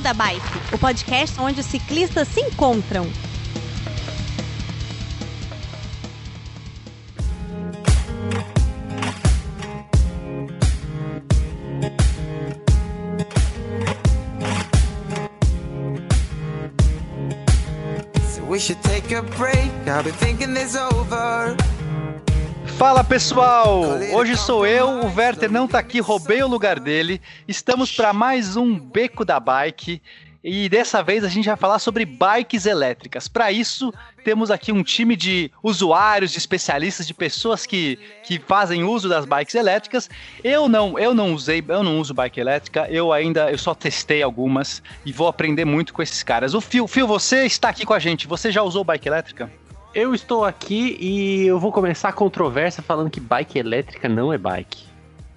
Beco da Bike, o podcast onde os ciclistas se encontram. We should take a break. I've been thinking this over. Fala pessoal! Hoje sou eu, o Werther não tá aqui, roubei o lugar dele. Estamos para mais um Beco da Bike e dessa vez a gente vai falar sobre bikes elétricas. Para isso, temos aqui um time de usuários, de especialistas, de pessoas que, que fazem uso das bikes elétricas. Eu não, eu não usei, eu não uso bike elétrica, eu ainda, eu só testei algumas e vou aprender muito com esses caras. O Fio, Fio, você está aqui com a gente. Você já usou bike elétrica? Eu estou aqui e eu vou começar a controvérsia falando que bike elétrica não é bike.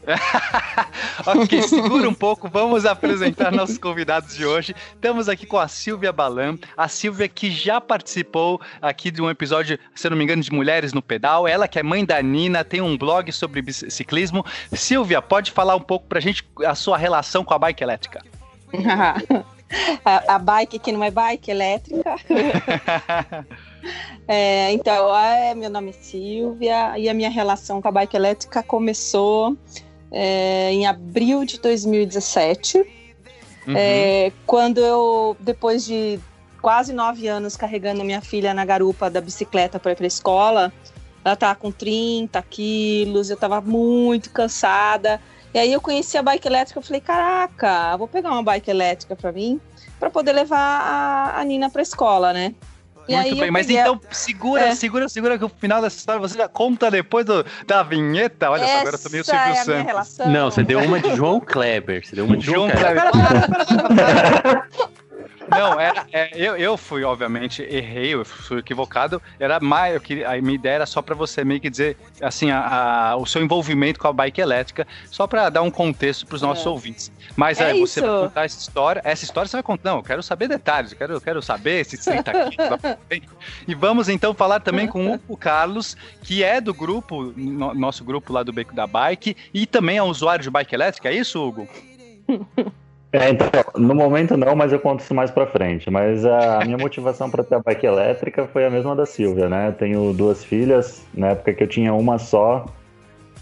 ok, segura um pouco, vamos apresentar nossos convidados de hoje. Estamos aqui com a Silvia Balan, a Silvia que já participou aqui de um episódio, se eu não me engano, de Mulheres no Pedal. Ela que é mãe da Nina, tem um blog sobre ciclismo. Silvia, pode falar um pouco pra gente a sua relação com a bike elétrica? a, a bike que não é bike elétrica. É, então, é, meu nome é Silvia e a minha relação com a bike elétrica começou é, em abril de 2017, uhum. é, quando eu, depois de quase nove anos carregando minha filha na garupa da bicicleta para ir para a escola, ela estava com 30 quilos, eu estava muito cansada. E aí eu conheci a bike elétrica, eu falei, caraca, vou pegar uma bike elétrica para mim, para poder levar a, a Nina para a escola, né? E Muito bem, mas então segura, é. segura, segura que o final dessa história você já conta depois do, da vinheta. Olha só, agora eu tô meio Silvio é Santos. Não, você deu uma de João Kleber. Você deu uma de João, João Kleber. Não, era, é, eu, eu fui, obviamente, errei, eu fui equivocado. Era mais, eu queria, a minha ideia era só para você meio que dizer, assim, a, a, o seu envolvimento com a bike elétrica, só para dar um contexto para os nossos é. ouvintes. Mas é, você vai contar essa história, essa história você vai contar, não, eu quero saber detalhes, eu quero, eu quero saber se 30 aqui. e vamos então falar também com o Carlos, que é do grupo, no, nosso grupo lá do Beco da Bike, e também é um usuário de bike elétrica, é isso, Hugo? É, então, no momento não, mas eu conto isso mais pra frente. Mas a minha motivação para ter a bike elétrica foi a mesma da Silvia, né? Eu tenho duas filhas, na época que eu tinha uma só,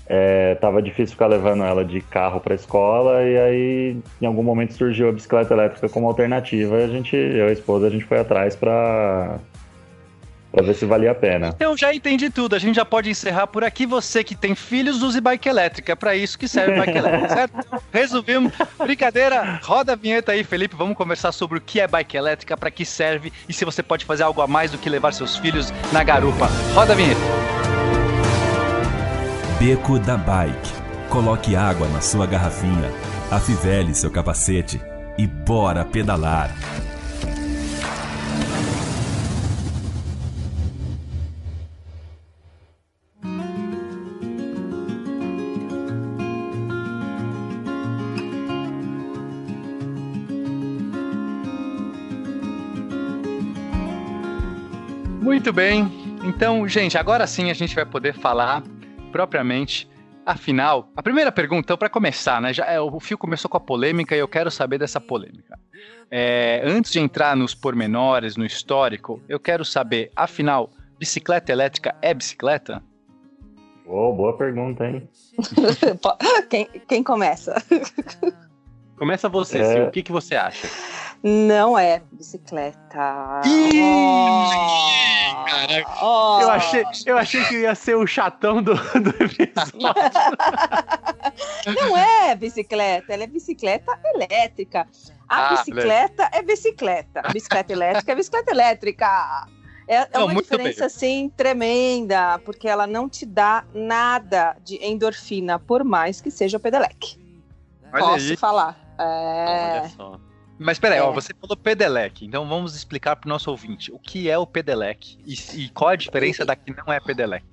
é, tava difícil ficar levando ela de carro para escola e aí em algum momento surgiu a bicicleta elétrica como alternativa e a gente, eu e a esposa, a gente foi atrás para Pra ver se valia a pena. Eu já entendi tudo. A gente já pode encerrar por aqui. Você que tem filhos, use bike elétrica. É pra isso que serve bike elétrica, certo? Resumimos. Brincadeira. Roda a vinheta aí, Felipe. Vamos conversar sobre o que é bike elétrica, para que serve e se você pode fazer algo a mais do que levar seus filhos na garupa. Roda a vinheta. Beco da Bike. Coloque água na sua garrafinha. Afivele seu capacete e bora pedalar. Muito bem. Então, gente, agora sim a gente vai poder falar propriamente. Afinal, a primeira pergunta, então, para começar, né? Já, é, o fio começou com a polêmica e eu quero saber dessa polêmica. É, antes de entrar nos pormenores, no histórico, eu quero saber, afinal, bicicleta elétrica é bicicleta? Oh, boa pergunta, hein? quem, quem começa? Começa você, é... o que, que você acha? Não é bicicleta. Oh, oh. Eu, achei, eu achei que ia ser o chatão do, do episódio. Não é bicicleta, ela é bicicleta elétrica. A ah, bicicleta é bicicleta. Bicicleta elétrica é bicicleta elétrica. É, é não, uma diferença, bem. assim, tremenda, porque ela não te dá nada de endorfina, por mais que seja o pedelec. Olha Posso aí. falar. É... Olha só. Mas peraí, é. ó, você falou pedelec, então vamos explicar para o nosso ouvinte o que é o pedelec e, e qual a diferença da que não é pedelec.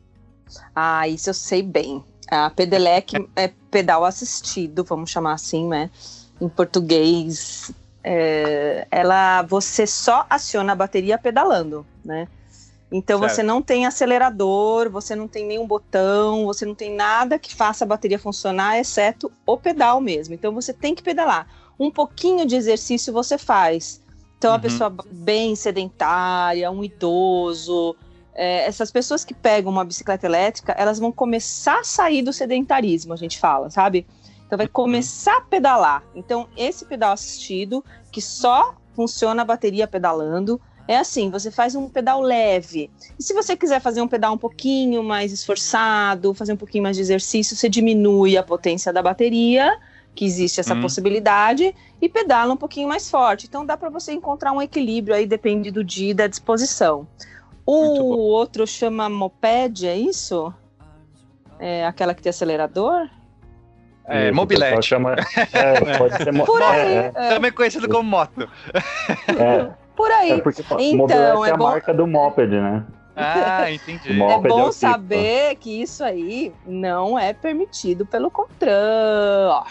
Ah, isso eu sei bem. A pedelec é pedal assistido, vamos chamar assim, né? Em português, é, ela você só aciona a bateria pedalando, né? Então certo. você não tem acelerador, você não tem nenhum botão, você não tem nada que faça a bateria funcionar, exceto o pedal mesmo. Então você tem que pedalar. Um pouquinho de exercício você faz. Então, a Uhum. pessoa bem sedentária, um idoso, é, essas pessoas que pegam uma bicicleta elétrica, elas vão começar a sair do sedentarismo, a gente fala, sabe? Então, vai começar a pedalar. Então, esse pedal assistido, que só funciona a bateria pedalando, é assim: você faz um pedal leve. E se você quiser fazer um pedal um pouquinho mais esforçado, fazer um pouquinho mais de exercício, você diminui a potência da bateria, que existe essa Hum. possibilidade, e pedala um pouquinho mais forte. Então dá para você encontrar um equilíbrio aí, depende do dia e da disposição. O outro chama moped, é isso? É aquela que tem acelerador? É, mobilete. Chama, é, pode ser mo- Por aí. é, é, Também conhecido como moto. é, por aí. é porque Então, mobilete é é a bom- marca do moped, né? Ah, entendi. É é bom tipo. saber que isso aí não é permitido pelo CONTRAN.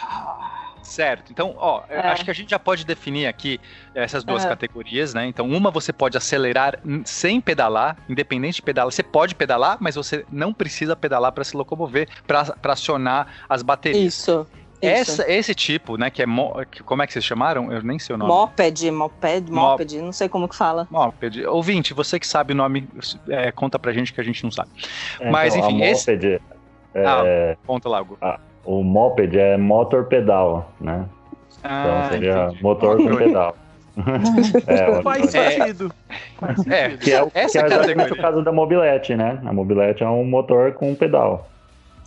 Certo. Então, ó, É. acho que a gente já pode definir aqui essas duas É. categorias, né? Então, uma você pode acelerar sem pedalar, independente de pedalar. Você pode pedalar, mas você não precisa pedalar para se locomover, para acionar as baterias. Isso. Essa, esse tipo, né, que é mo- que- como é que vocês chamaram? Eu nem sei o nome. Moped, moped, Mo- moped, não sei como que fala. Moped. Ouvinte, você que sabe o nome, é, conta pra gente que a gente não sabe. É, Mas, então, enfim, a esse- moped, é, Conta lá, Hugo. o moped é motor pedal, né? Então Ah, seria entendi. motor com pedal. é, o- Faz É. sentido. É, que é, o- que é essa exatamente categoria. o caso da mobilete, né? A mobilete é um motor com pedal.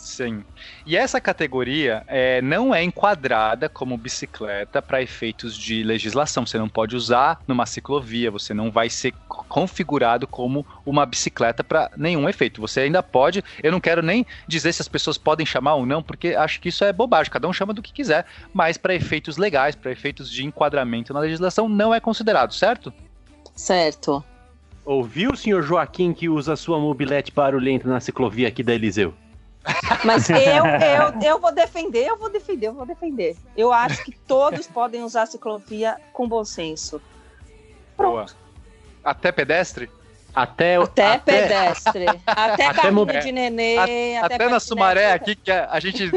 Sim. E essa categoria é, não é enquadrada como bicicleta para efeitos de legislação. Você não pode usar numa ciclovia, você não vai ser co- configurado como uma bicicleta para nenhum efeito. Você ainda pode. Eu não quero nem dizer se as pessoas podem chamar ou não, porque acho que isso é bobagem. Cada um chama do que quiser. Mas para efeitos legais, para efeitos de enquadramento na legislação, não é considerado, certo? Certo. Ouviu, senhor Joaquim, que usa sua mobilete barulhenta na ciclovia aqui da Eliseu? Mas eu, eu, eu vou defender, eu vou defender, eu vou defender. Eu acho que todos podem usar a ciclovia com bom senso. Boa. Até pedestre? Até, Até, pedestre, até, até carrinho de nenê, Até, até, na. Sumaré aqui, que a, a gente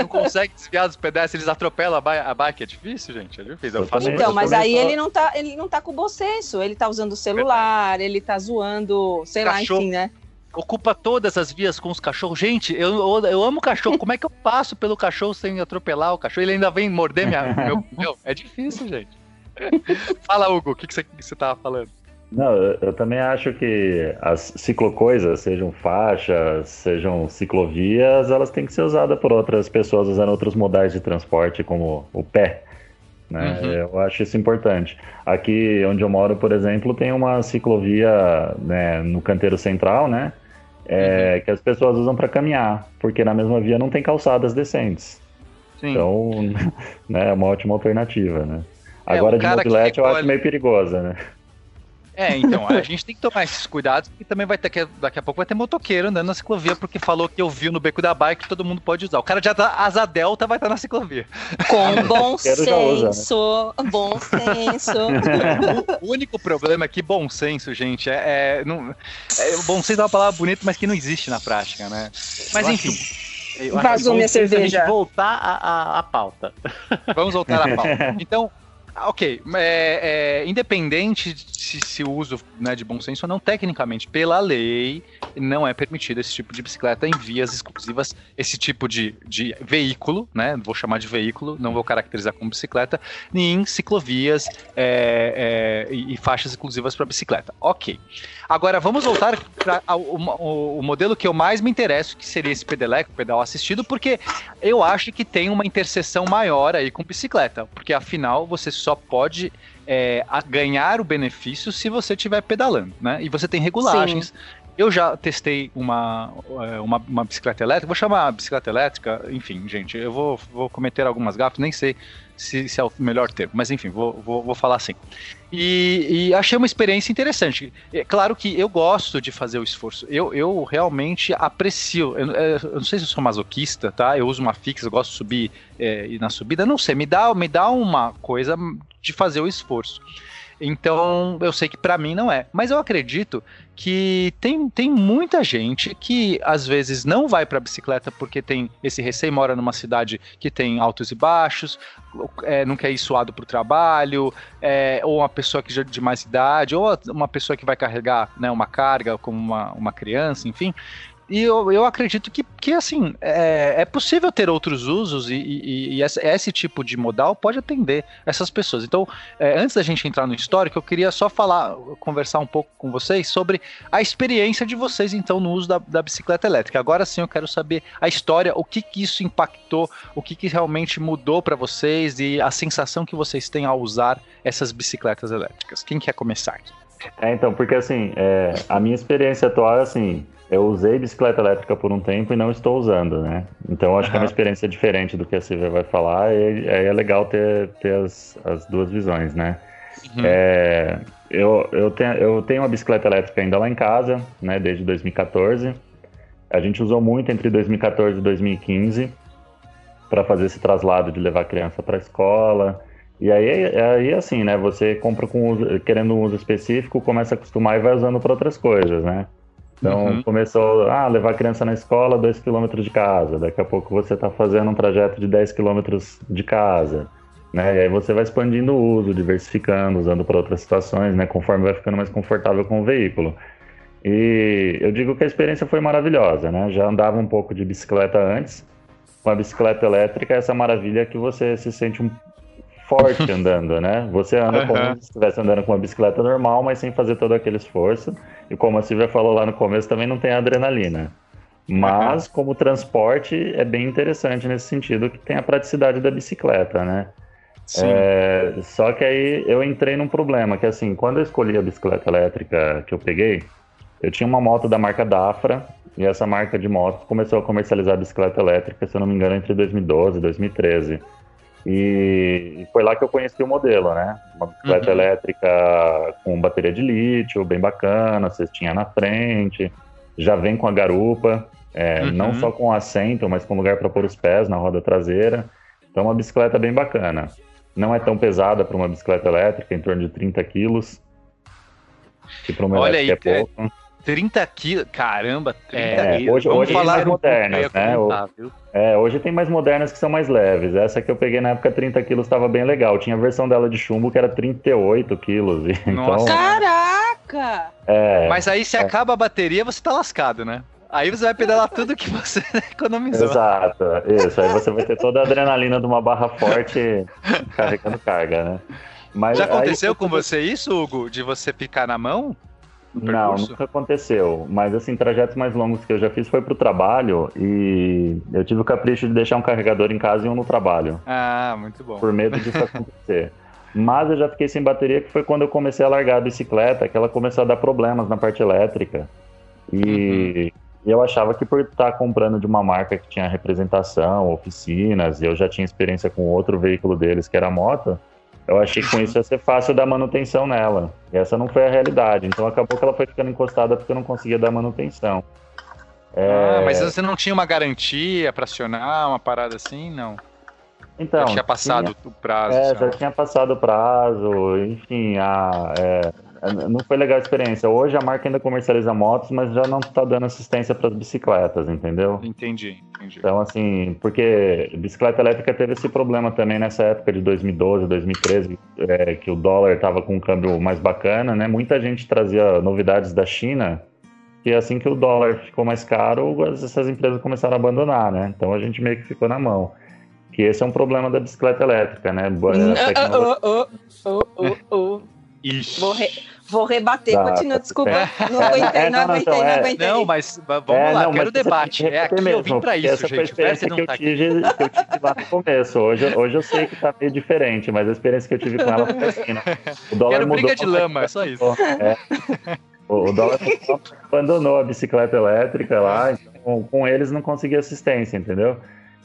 não consegue desviar dos pedestres, eles atropelam a, ba a bike. É difícil, gente. É difícil. Eu faço Também, Então, mas aí ele não tá, ele não tá com bom senso, ele tá usando o celular, ele tá zoando, sei Cachorro. lá, enfim, né? Ocupa todas as vias com os cachorros. Gente, eu, eu, amo cachorro. Como é que eu passo pelo cachorro sem atropelar o cachorro? Ele ainda vem morder minha, meu, meu. É difícil, gente. Fala, Hugo, o que, que, você, que você tava falando? Não, eu, eu também acho que as ciclocoisas, sejam faixas, sejam ciclovias, elas têm que ser usadas por outras pessoas usando outros modais de transporte, como o pé. Né? Uhum. Eu acho isso importante. Aqui onde eu moro, por exemplo, tem uma ciclovia né, no canteiro central, né? É, Que as pessoas usam para caminhar, porque na mesma via não tem calçadas decentes. Sim. Então, né, é uma ótima alternativa, né? É, Agora de mobilete eu acho meio perigosa, né? É, então, a gente tem que tomar esses cuidados, porque também vai ter que, daqui a pouco vai ter motoqueiro andando na ciclovia, porque falou que ouviu no beco da bike que todo mundo pode usar. O cara já tá asa delta vai estar na ciclovia. Com bom já usar, né? senso, bom senso. O único problema é que bom senso, gente, é, é, não, é bom senso é uma palavra bonita, mas que não existe na prática, né? Mas Eu enfim, Eu Vazou minha gente cerveja. voltar à, à, à pauta. vamos voltar à pauta. Então, ok, é, é, independente se, se o uso né, de bom senso ou não, tecnicamente, pela lei, não é permitido esse tipo de bicicleta em vias exclusivas, esse tipo de, de veículo, né? Vou chamar de veículo, não vou caracterizar como bicicleta, nem em ciclovias é, é, e, e faixas exclusivas para bicicleta. Ok. Agora vamos voltar para o modelo que eu mais me interesso, que seria esse pedeleco, pedal assistido, porque eu acho que tem uma interseção maior aí com bicicleta, porque afinal você só pode é, ganhar o benefício se você estiver pedalando, né? E você tem regulagens. Eu já testei uma, é, uma, uma bicicleta elétrica, vou chamar bicicleta elétrica, enfim, gente, eu vou, vou cometer algumas gafas, nem sei se, se é o melhor termo, mas enfim, vou, vou, vou falar assim. E, e achei uma experiência interessante. É claro que eu gosto de fazer o esforço. Eu, eu realmente aprecio. Eu, eu não sei se eu sou masoquista, tá? Eu uso uma fixa, eu gosto de subir é, na subida. Não sei, me dá, me dá uma coisa de fazer o esforço. Então, eu sei que para mim não é. Mas eu acredito que tem, tem muita gente que às vezes não vai para bicicleta porque tem esse receio, mora numa cidade que tem altos e baixos, é, não quer ir suado para o trabalho, é, ou uma pessoa que já de mais idade, ou uma pessoa que vai carregar né, uma carga como uma, uma criança, enfim. E eu, eu acredito que, que assim, é, é possível ter outros usos e, e, e esse, esse, tipo de modal pode atender essas pessoas. Então, é, antes da gente entrar no histórico, eu queria só falar, conversar um pouco com vocês sobre a experiência de vocês, então, no uso da, da bicicleta elétrica. Agora sim, eu quero saber a história, o que, que isso impactou, o que, que realmente mudou para vocês e a sensação que vocês têm ao usar essas bicicletas elétricas. Quem quer começar aqui? É, então, porque assim, é, a minha experiência atual é assim, eu usei bicicleta elétrica por um tempo e não estou usando, né? Então acho uhum. que é uma experiência diferente do que a Silvia vai falar e aí é legal ter, ter as, as duas visões, né? Uhum. É, eu, eu, tenho, eu tenho uma bicicleta elétrica ainda lá em casa, né? Desde 2014. A gente usou muito entre 2014 e 2015 para fazer esse traslado de levar a criança para a escola. E aí, aí assim, né? Você compra com uso, querendo um uso específico, começa a acostumar e vai usando para outras coisas, né? Então uhum. começou, ah, levar a criança na escola 2 km de casa. Daqui a pouco você está fazendo um trajeto de 10 km de casa. Né? E aí você vai expandindo o uso, diversificando, usando para outras situações, né? conforme vai ficando mais confortável com o veículo. E eu digo que a experiência foi maravilhosa, né? Já andava um pouco de bicicleta antes. Com a bicicleta elétrica, essa maravilha que você se sente um forte andando, né? Você anda uhum. como se estivesse andando com uma bicicleta normal, mas sem fazer todo aquele esforço. E como a Silvia falou lá no começo, também não tem adrenalina. Mas, uhum. como transporte, é bem interessante nesse sentido, que tem a praticidade da bicicleta, né? É, só que aí eu entrei num problema, que assim, quando eu escolhi a bicicleta elétrica que eu peguei, eu tinha uma moto da marca Dafra, e essa marca de moto começou a comercializar bicicleta elétrica, se eu não me engano, entre 2012 e 2013. E foi lá que eu conheci o modelo, né? Uma bicicleta uhum. elétrica com bateria de lítio, bem bacana, cestinha na frente, já vem com a garupa, é, uhum. não só com assento, mas com lugar para pôr os pés na roda traseira. Então, uma bicicleta bem bacana. Não é tão pesada para uma bicicleta elétrica, em torno de 30 quilos. Que para uma Olha elétrica aí, é pouco. 30 quilos, caramba, 30 é, quilos. Hoje, hoje tem mais modernas, né? é, hoje tem mais modernas que são mais leves. Essa que eu peguei na época, 30 quilos, estava bem legal. Tinha a versão dela de chumbo que era 38 quilos. Então, Caraca! É, Mas aí se é. acaba a bateria, você tá lascado, né? Aí você vai pedalar tudo que você economizou. Exato, isso. Aí você vai ter toda a adrenalina de uma barra forte carregando carga, né? Mas Já aconteceu aí, com você isso, Hugo? De você ficar na mão? Não, nunca aconteceu. Mas assim, trajetos mais longos que eu já fiz foi pro trabalho e eu tive o capricho de deixar um carregador em casa e um no trabalho. Ah, muito bom. Por medo disso acontecer. Mas eu já fiquei sem bateria, que foi quando eu comecei a largar a bicicleta, que ela começou a dar problemas na parte elétrica. E uhum. eu achava que por estar comprando de uma marca que tinha representação, oficinas, e eu já tinha experiência com outro veículo deles, que era moto, eu achei que com isso ia ser fácil dar manutenção nela. E essa não foi a realidade. Então acabou que ela foi ficando encostada porque eu não conseguia dar manutenção. É... Ah, mas você não tinha uma garantia para acionar, uma parada assim? Não. Então, já tinha passado tinha, o prazo. É, já. já tinha passado o prazo, enfim, a, é, não foi legal a experiência. Hoje a marca ainda comercializa motos, mas já não está dando assistência para as bicicletas, entendeu? Entendi, entendi. Então, assim, porque bicicleta elétrica teve esse problema também nessa época de 2012, 2013, é, que o dólar estava com um câmbio mais bacana, né? Muita gente trazia novidades da China, e assim que o dólar ficou mais caro, essas empresas começaram a abandonar, né? Então a gente meio que ficou na mão. Que esse é um problema da bicicleta elétrica, né? Tecnologia... Oh, oh, oh, oh, Ixi. Vou, re, vou rebater, tá, continua, desculpa. É. Não aguentei, é, não, não, aguentei, então, não aguentei. Não, mas vamos é, lá, não, quero debate. É aqui mesmo, eu vim pra isso, essa gente. Foi a experiência que eu, tá tive, que eu tive lá no começo. Hoje, hoje eu sei que tá meio diferente, mas a experiência que eu tive com ela foi assim, né? O dólar quero mudou. briga de lama, é só isso. É. O dólar abandonou a bicicleta elétrica lá, então com eles não conseguia assistência, entendeu?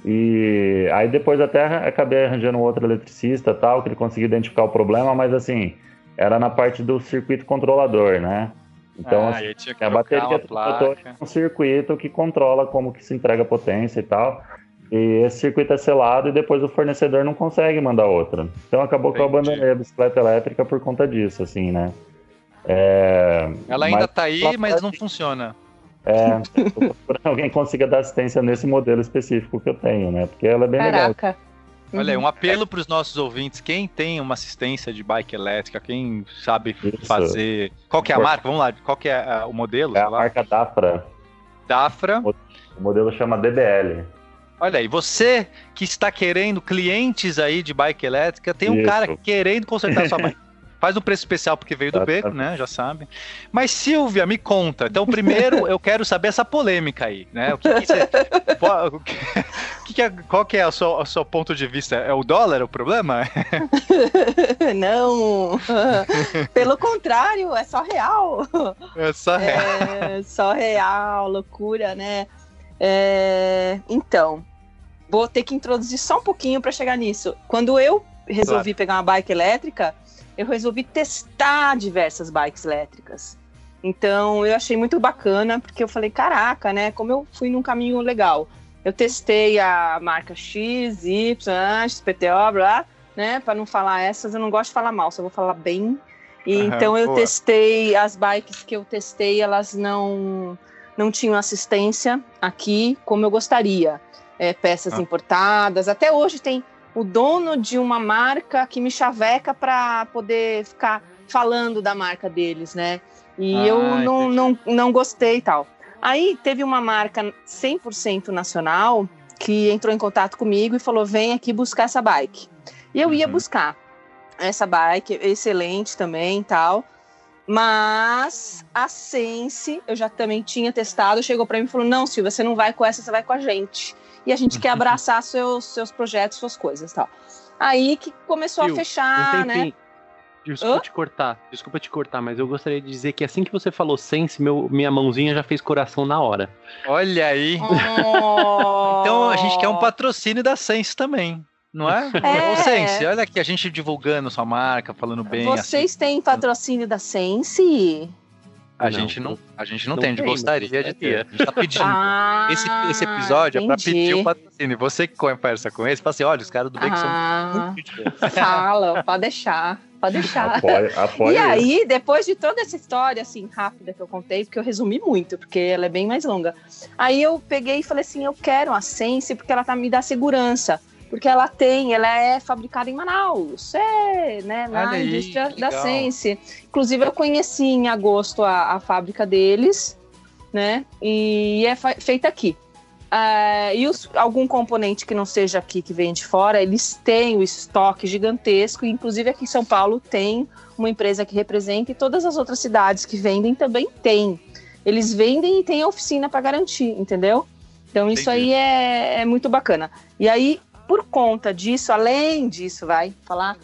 E aí depois até acabei arranjando um outro eletricista tal, que ele conseguiu identificar o problema, mas assim era na parte do circuito controlador, né? Então, ah, assim, a bateria é um circuito que controla como que se entrega a potência e tal. E esse circuito é selado e depois o fornecedor não consegue mandar outra. Então acabou que eu Entendi. abandonei a bicicleta elétrica por conta disso, assim, né? É, Ela ainda mas- tá aí, mas não funciona. É, alguém consiga dar assistência nesse modelo específico que eu tenho, né? Porque ela é bem legal. Olha aí, Uhum. um apelo para os nossos ouvintes. Quem tem uma assistência de bike elétrica, quem sabe Isso. fazer. Qual que é a marca? Vamos lá, qual que é ah, o modelo? É a marca Dafra. Dafra. O modelo chama DBL. Olha aí, você que está querendo clientes aí de bike elétrica, tem um Isso. cara querendo consertar sua bike. Faz um preço especial porque veio do Tá, beco, tá. né? Já sabe. Mas Silvia, me conta. Então, primeiro eu quero saber essa polêmica aí, né? O que, que você. o que- o que que é- qual que é o seu, o seu ponto de vista? É o dólar o problema? Não. Pelo contrário, é só real. É só real. É só real, loucura, né? É, Então, vou ter que introduzir só um pouquinho para chegar nisso. Quando eu resolvi pegar uma bike elétrica, eu resolvi testar diversas bikes elétricas. Então, eu achei muito bacana, porque eu falei, caraca, né? Como eu fui num caminho legal. Eu testei a marca X, Y, XPTO, blá, né? Para não falar essas, eu não gosto de falar mal, só vou falar bem. E Aham, então eu boa. testei as bikes que eu testei, elas não não tinham assistência aqui como eu gostaria. É, peças Ah. importadas. Até hoje tem o dono de uma marca que me chaveca para poder ficar falando da marca deles, né? E Ah, eu não, entendi. não, não gostei e tal. Aí teve uma marca 100% nacional que entrou em contato comigo e falou: vem aqui buscar essa bike. E eu ia Uhum. buscar essa bike, excelente também e tal. Mas a Sense, eu já também tinha testado, chegou para mim e falou: Não, Silvia, você não vai com essa, você vai com a gente. E a gente quer abraçar seus, seus projetos, suas coisas e tal. Aí que começou Sil, a fechar, Um né? Desculpa Hã? te cortar, desculpa te cortar, mas eu gostaria de dizer que assim que você falou Sense, meu, minha mãozinha já fez coração na hora. Olha aí. Oh. Então a gente quer um patrocínio da Sense também, não é? É. Ô Sense, olha aqui a gente divulgando sua marca, falando bem. assim. Vocês têm patrocínio da Sense? A Não, gente não, a gente não, não tem, a gente gostaria mas de ter. A gente tá pedindo. Ah, esse, esse episódio é pra entendi. pedir o patrocínio. Você que conversa com eles, fala assim: olha, os caras do são Ah, boa. fala, pode deixar, pode deixar. Apoia, apoia E aí, depois de toda essa história, assim, rápida que eu contei, porque eu resumi muito, porque ela é bem mais longa. Aí eu peguei e falei assim, eu quero a Sense porque ela tá, me dá segurança. Porque ela tem, ela é fabricada em Manaus, é, né, na aí, indústria da. Sense. Inclusive, eu conheci em agosto a, a fábrica deles, né, e é feita aqui. Ah, e os- algum componente que não seja aqui, que vem de fora, eles têm o estoque gigantesco, inclusive aqui em São Paulo tem uma empresa que representa e todas as outras cidades que vendem também têm. Eles vendem e tem a oficina para garantir, entendeu? Então isso Entendi. aí é, é muito bacana. E aí, por conta disso, além disso, vai falar,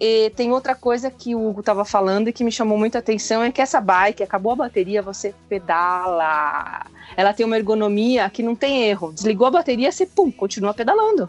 e tem outra coisa que o Hugo estava falando e que me chamou muita atenção, é que essa bike, acabou a bateria, você pedala. Ela tem uma ergonomia que não tem erro. Desligou a bateria, você pum, continua pedalando.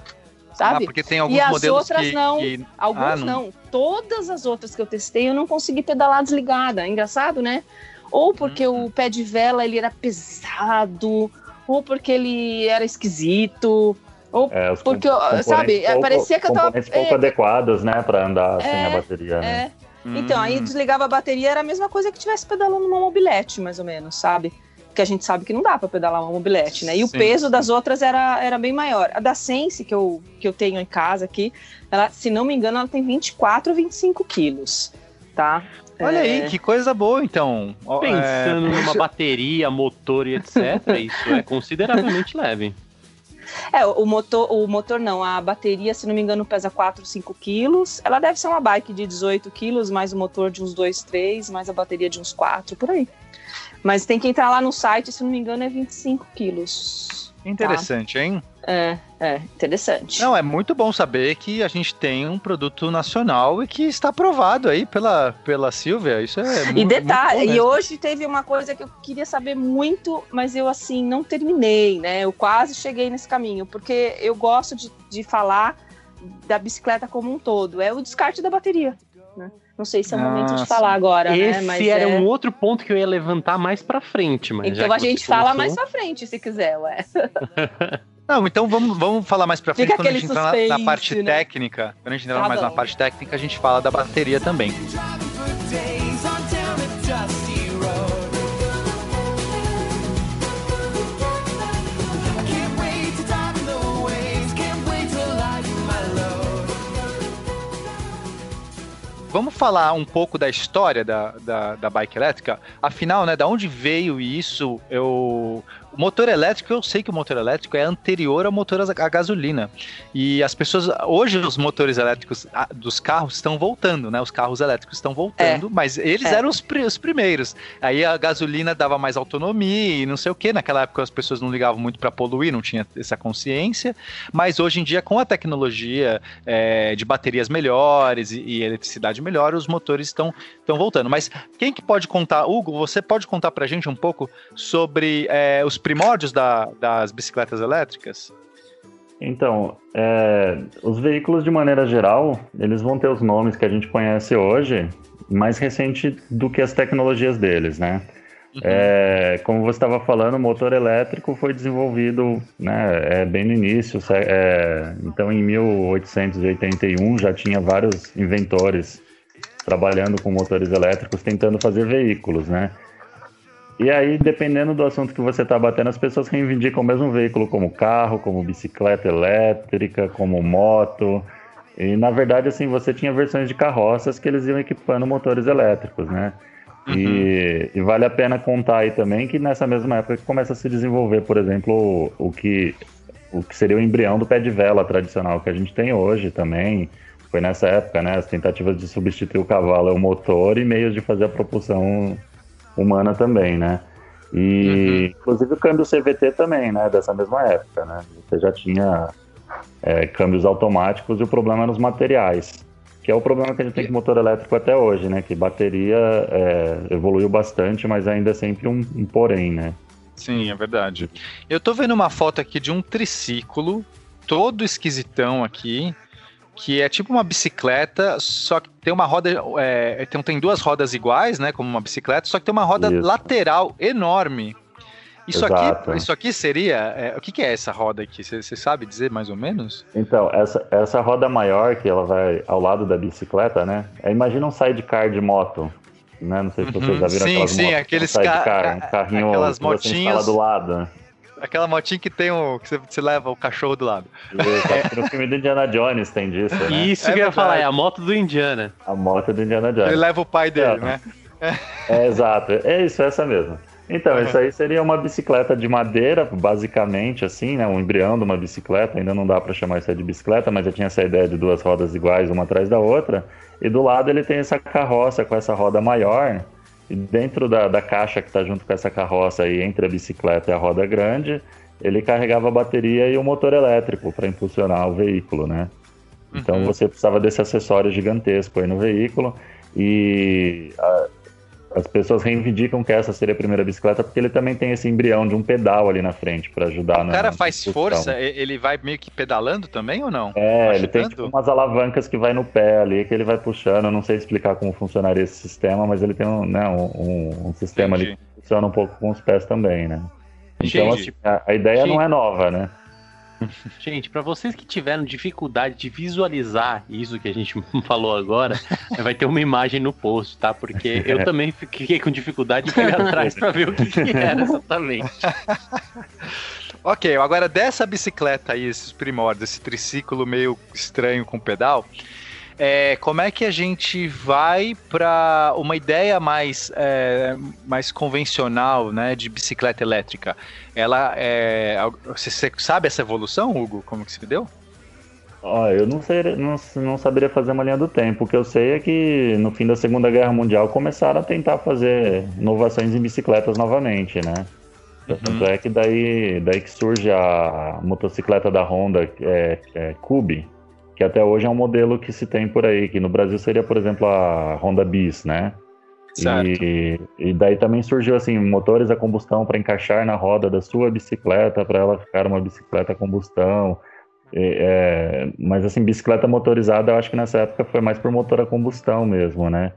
Ah, Sabe? porque tem alguns E as modelos outras que, não. que- Alguns Ah, não. não. Todas as outras que eu testei, eu não consegui pedalar desligada. Engraçado, né? Ou porque Uhum. o pé de vela ele era pesado, ou porque ele era esquisito, ou É, porque, sabe, pouco- parecia que eu tava- componentes pouco é. adequados, né, pra andar sem É, a bateria, né? é. Então, aí Hum, desligava a bateria, era a mesma coisa que tivesse pedalando uma mobilete, mais ou menos, sabe? Porque a gente sabe que não dá para pedalar uma mobilete, né? E o Sim, peso sim. das outras era, era bem maior. A da Sense, que eu, que eu tenho em casa aqui, ela, se não me engano, ela tem 24 ou 25 quilos, tá? Olha É, aí, que coisa boa, então. Ó, é, Pensando numa bateria, motor e etc., isso é consideravelmente leve. É, o motor, o motor não, a bateria, se não me engano, pesa 4, 5 quilos. Ela deve ser uma bike de 18 quilos, mais o motor de uns 2, 3, mais a bateria de uns 4, por aí. Mas tem que entrar lá no site, se não me engano, é 25 quilos. Interessante, hein? É, é, interessante. Não, é muito bom saber que a gente tem um produto nacional e que está aprovado aí pela, pela Silvia. Isso é muito E detalhe, muito bom e hoje teve uma coisa que eu queria saber muito, mas eu assim não terminei, né? Eu quase cheguei nesse caminho, porque eu gosto de, de falar da bicicleta como um todo. É o descarte da bateria. Né? Não sei se é o momento de Nossa. falar agora, né? Esse Mas era é... um outro ponto que eu ia levantar mais pra frente, mas Então a gente fala começou- mais pra frente, se quiser, ué. Não, então vamos, vamos falar mais pra frente Fica quando a gente entrar na, na parte né? técnica. Quando a gente entrar Tá mais na bom. parte técnica, a gente fala da bateria também. Vamos falar um pouco da história da, da, da bike elétrica? Afinal, né, da onde veio isso? Eu, motor elétrico, eu sei que o motor elétrico é anterior ao motor a gasolina. E as pessoas, hoje os motores elétricos dos carros estão voltando, né? Os carros elétricos estão voltando, mas eles É. eram os, os primeiros. Aí a gasolina dava mais autonomia e não sei o que. Naquela época as pessoas não ligavam muito para poluir, não tinha essa consciência. Mas hoje em dia, com a tecnologia é, de baterias melhores e, e eletricidade melhor, os motores estão estão voltando. Mas quem que pode contar, Hugo? Você pode contar pra gente um pouco sobre é, os primórdios da- das bicicletas elétricas? Então, é, os veículos de maneira geral, eles vão ter os nomes que a gente conhece hoje, mais recente do que as tecnologias deles, né? É, como você estava falando, o motor elétrico foi desenvolvido né, é, bem no início. é, então, em 1881 já tinha vários inventores trabalhando com motores elétricos, tentando fazer veículos, né? E aí, dependendo do assunto que você está batendo, as pessoas reivindicam o mesmo veículo como carro, como bicicleta elétrica, como moto. E na verdade, assim, você tinha versões de carroças que eles iam equipando motores elétricos, né? E, e vale a pena contar aí também que nessa mesma época que começa a se desenvolver, por exemplo, o, o que, o que seria o embrião do pé de vela tradicional que a gente tem hoje também. Foi nessa época, né? As tentativas de substituir o cavalo ao motor e meios de fazer a propulsão humana também, né? E inclusive o câmbio CVT também, né? Dessa mesma época, né? Você já tinha é, câmbios automáticos e o problema era os materiais, que é o problema que a gente tem com motor elétrico até hoje, né? Que bateria é, evoluiu bastante, mas ainda é sempre um, um porém, né? Sim, é verdade. Eu tô vendo uma foto aqui de um triciclo, todo esquisitão aqui, que é tipo uma bicicleta, só que tem uma roda, é, tem, tem duas rodas iguais, né, como uma bicicleta, só que tem uma roda Isso. lateral enorme. Isso Exato. aqui, isso aqui seria, é, o que, que é essa roda aqui? Você sabe dizer mais ou menos? Então, essa, essa roda maior que ela vai ao lado da bicicleta, né? É, imagina um sidecar de moto, né? Não sei se vocês Uhum. já viram Sim, aquelas sim, motos, aqueles um sidecar, ca- um carrinho aquelas motinhas- do lado. Aquela motinha que tem o que você, você leva o cachorro do lado. Que no filme do Indiana Jones tem disso, né? Isso É que eu ia falar, é a moto do Indiana. A moto do Indiana Ele Jones. leva o pai dele, É. né? É, exato. É isso, essa mesmo. Então, isso aí seria uma bicicleta de madeira, basicamente, assim, né? Um embrião de uma bicicleta. Ainda não dá para chamar isso aí de bicicleta, mas já tinha essa ideia de duas rodas iguais, uma atrás da outra. E do lado ele tem essa carroça com essa roda maior. E dentro da, da caixa que está junto com essa carroça aí, entre a bicicleta e a roda grande, ele carregava a bateria e o motor elétrico para impulsionar o veículo, né? Então Uhum. você precisava desse acessório gigantesco aí no veículo e a- as pessoas reivindicam que essa seria a primeira bicicleta porque ele também tem esse embrião de um pedal ali na frente para ajudar O na cara na faz impulsão. força, ele vai meio que pedalando também ou não? É, ele tem Ajudando? tipo, umas alavancas que vai no pé ali, que ele vai puxando. Eu não sei explicar como funcionaria esse sistema, mas ele tem um, né, um, um- sistema ali Entendi. que funciona um pouco com os pés também, né? Então, Entendi. assim, a, a ideia não é nova, né? Gente, pra vocês que tiveram dificuldade de visualizar isso que a gente falou agora, vai ter uma imagem no post, tá? Porque eu também fiquei com dificuldade de pegar atrás pra ver o que, que era exatamente. Ok, agora dessa bicicleta aí, esses primórdios, esse triciclo meio estranho com pedal, é, como é que a gente vai para uma ideia mais, é, mais convencional, né, de bicicleta elétrica? Ela é, você, você sabe essa evolução, Hugo? Como que se deu? Ó, eu não, sei, não, não saberia fazer uma linha do tempo. O que eu sei é que no fim da Segunda Guerra Mundial começaram a tentar fazer inovações em bicicletas novamente, né? Tanto é que daí, daí que surge a motocicleta da Honda, é, é Cube, que até hoje é um modelo que se tem por aí, que no Brasil seria, por exemplo, a Honda Bis, né? Certo. E, e daí também surgiu assim motores a combustão para encaixar na roda da sua bicicleta para ela ficar uma bicicleta a combustão. E, é, mas assim bicicleta motorizada eu acho que nessa época foi mais por motor a combustão mesmo, né?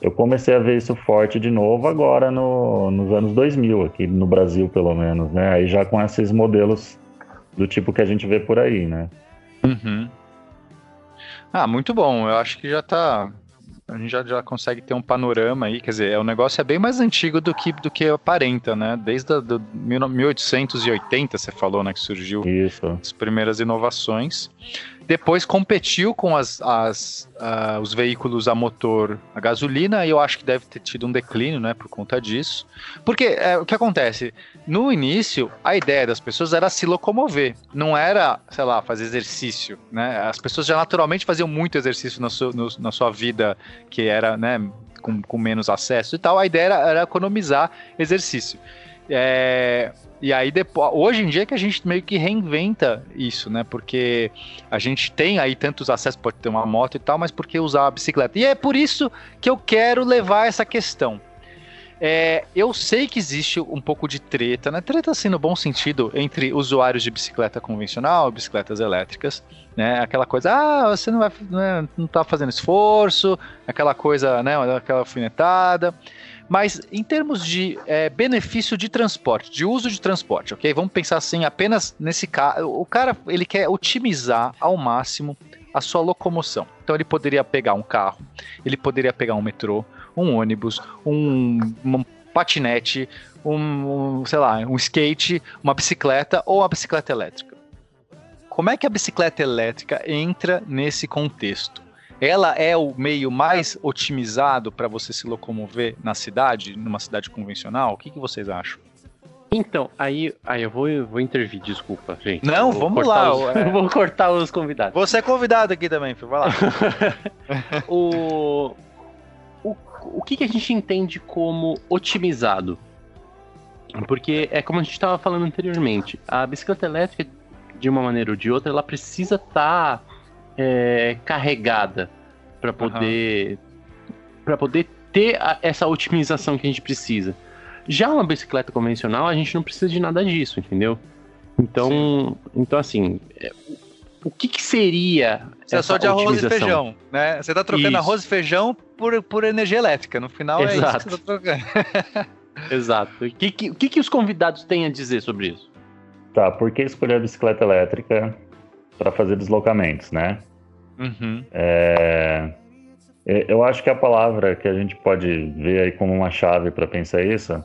Eu comecei a ver isso forte de novo agora no, nos anos 2000 aqui no Brasil pelo menos, né? Aí já com esses modelos do tipo que a gente vê por aí, né? Uhum. Ah, muito bom. Eu acho que já tá. A gente já, já consegue ter um panorama aí, quer dizer, o negócio é bem mais antigo do que, do que aparenta, né? Desde a, do 1880, você falou, né, que surgiu Isso. as primeiras inovações. Depois competiu com as, as, uh, os veículos a motor a gasolina, e eu acho que deve ter tido um declínio, né, por conta disso. Porque é, o que acontece? No início, a ideia das pessoas era se locomover, não era, sei lá, fazer exercício, né? As pessoas já naturalmente faziam muito exercício na sua, no, na sua vida, que era, né, com, com menos acesso e tal. A ideia era, era economizar exercício. É, e aí depois, hoje em dia é que a gente meio que reinventa isso, né? Porque a gente tem aí tantos acessos, pode ter uma moto e tal, mas por que usar a bicicleta? E é por isso que eu quero levar essa questão. É, eu sei que existe um pouco de treta, né? Treta assim no bom sentido, entre usuários de bicicleta convencional bicicletas elétricas, né? Aquela coisa, ah, você não vai, não, é, não tá fazendo esforço, aquela coisa, né? Aquela alfinetada. Mas em termos de é, benefício de transporte, de uso de transporte, ok? Vamos pensar assim apenas nesse caso. O cara ele quer otimizar ao máximo a sua locomoção. Então ele poderia pegar um carro, ele poderia pegar um metrô, um ônibus, um, um patinete, um, um, sei lá, um skate, uma bicicleta ou uma bicicleta elétrica. Como é que a bicicleta elétrica entra nesse contexto? Ela é o meio mais otimizado para você se locomover na cidade, numa cidade convencional? O que, que vocês acham? Então, aí, aí eu vou, vou intervir, desculpa, gente. Não, vamos lá. Os, é... Vou cortar os convidados. Você é convidado aqui também, filho, vai lá. o, o, o que, que a gente entende como otimizado? Porque é como a gente estava falando anteriormente, a bicicleta elétrica, de uma maneira ou de outra, ela precisa estar... Tá é, carregada para poder uhum. para poder ter a, essa otimização que a gente precisa. Já uma bicicleta convencional, a gente não precisa de nada disso, entendeu? Então, então assim, é, o que, que seria Isso é só de arroz e feijão, né? Você tá trocando isso. arroz e feijão por, por energia elétrica. No final Exato. é isso que você tá trocando. Exato. O que, que, que, que os convidados têm a dizer sobre isso? Tá, por que escolher a bicicleta elétrica para fazer deslocamentos, né? Uhum. É, eu acho que a palavra que a gente pode ver aí como uma chave para pensar isso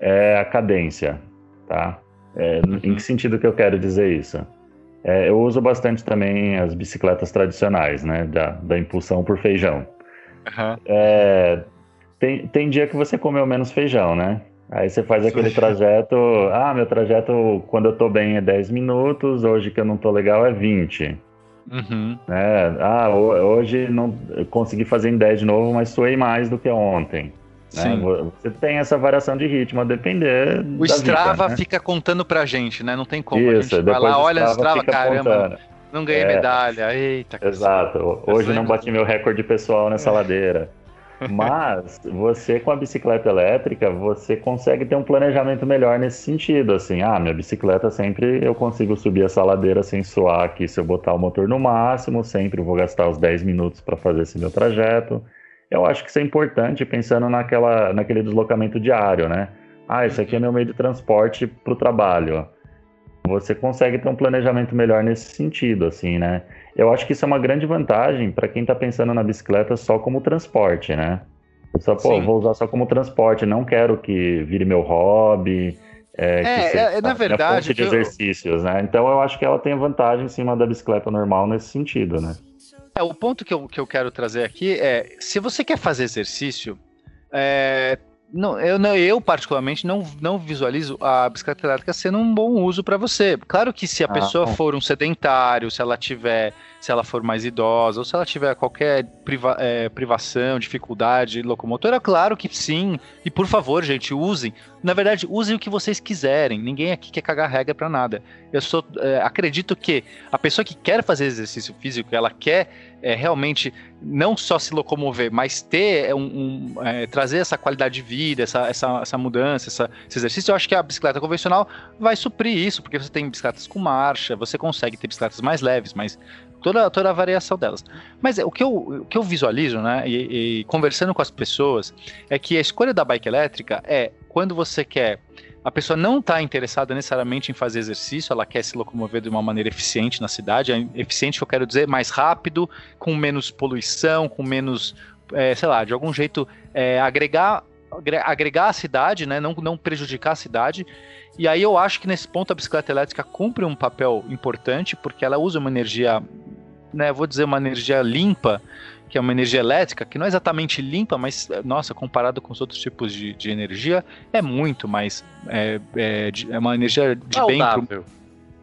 é a cadência, tá? É, uhum. Em que sentido que eu quero dizer isso? É, eu uso bastante também as bicicletas tradicionais, né? Da, da impulsão por feijão. Uhum. É, tem, tem dia que você comeu menos feijão, né? Aí você faz aquele trajeto, ah, meu trajeto quando eu tô bem é 10 minutos, hoje que eu não tô legal é 20. Uhum. É, ah, hoje não consegui fazer em 10 de novo, mas suei mais do que ontem. Né? Você tem essa variação de ritmo a depender. O Strava vida, né? fica contando pra gente, né? Não tem como. Isso, a gente vai lá, olha o Strava, caramba. Apontando. Não ganhei é, medalha. Eita, Exato. Hoje não bati meu recorde pessoal nessa é. ladeira. Mas você com a bicicleta elétrica, você consegue ter um planejamento melhor nesse sentido, assim, ah, minha bicicleta sempre eu consigo subir essa ladeira sem suar aqui se eu botar o motor no máximo, sempre vou gastar os 10 minutos para fazer esse meu trajeto. Eu acho que isso é importante pensando naquela, naquele deslocamento diário, né? Ah, esse aqui é meu meio de transporte para o trabalho. Você consegue ter um planejamento melhor nesse sentido, assim, né? Eu acho que isso é uma grande vantagem para quem está pensando na bicicleta só como transporte, né? Só, pô, vou usar só como transporte, não quero que vire meu hobby. É, é, seja, é na verdade. de exercícios, né? Então eu acho que ela tem vantagem em cima da bicicleta normal nesse sentido, né? É, o ponto que eu, que eu quero trazer aqui é: se você quer fazer exercício, é, não, eu, não, eu, particularmente, não, não visualizo a bicicleta elétrica sendo um bom uso para você. Claro que se a ah, pessoa for um sedentário, se ela tiver, se ela for mais idosa, ou se ela tiver qualquer priva, é, privação, dificuldade locomotora, claro que sim. E por favor, gente, usem. Na verdade, usem o que vocês quiserem. Ninguém aqui quer cagar regra para nada. Eu é, acredito que a pessoa que quer fazer exercício físico, ela quer é, realmente não só se locomover, mas ter é, um, um é, trazer essa qualidade de vida, essa, essa, essa mudança, essa, esse exercício, eu acho que a bicicleta convencional vai suprir isso, porque você tem bicicletas com marcha, você consegue ter bicicletas mais leves, mais toda, toda a variação delas. Mas é, o que eu, o que eu visualizo, né, e, e conversando com as pessoas, é que a escolha da bike elétrica é quando você quer a pessoa não está interessada necessariamente em fazer exercício, ela quer se locomover de uma maneira eficiente na cidade. É eficiente, eu quero dizer, mais rápido, com menos poluição, com menos, é, sei lá, de algum jeito é, agregar agregar a cidade, né? Não, não prejudicar a cidade. E aí eu acho que nesse ponto a bicicleta elétrica cumpre um papel importante, porque ela usa uma energia, né? Vou dizer uma energia limpa que é uma energia elétrica, que não é exatamente limpa, mas, nossa, comparado com os outros tipos de, de energia, é muito mais. É, é, é uma energia de saudável. bem. Pro,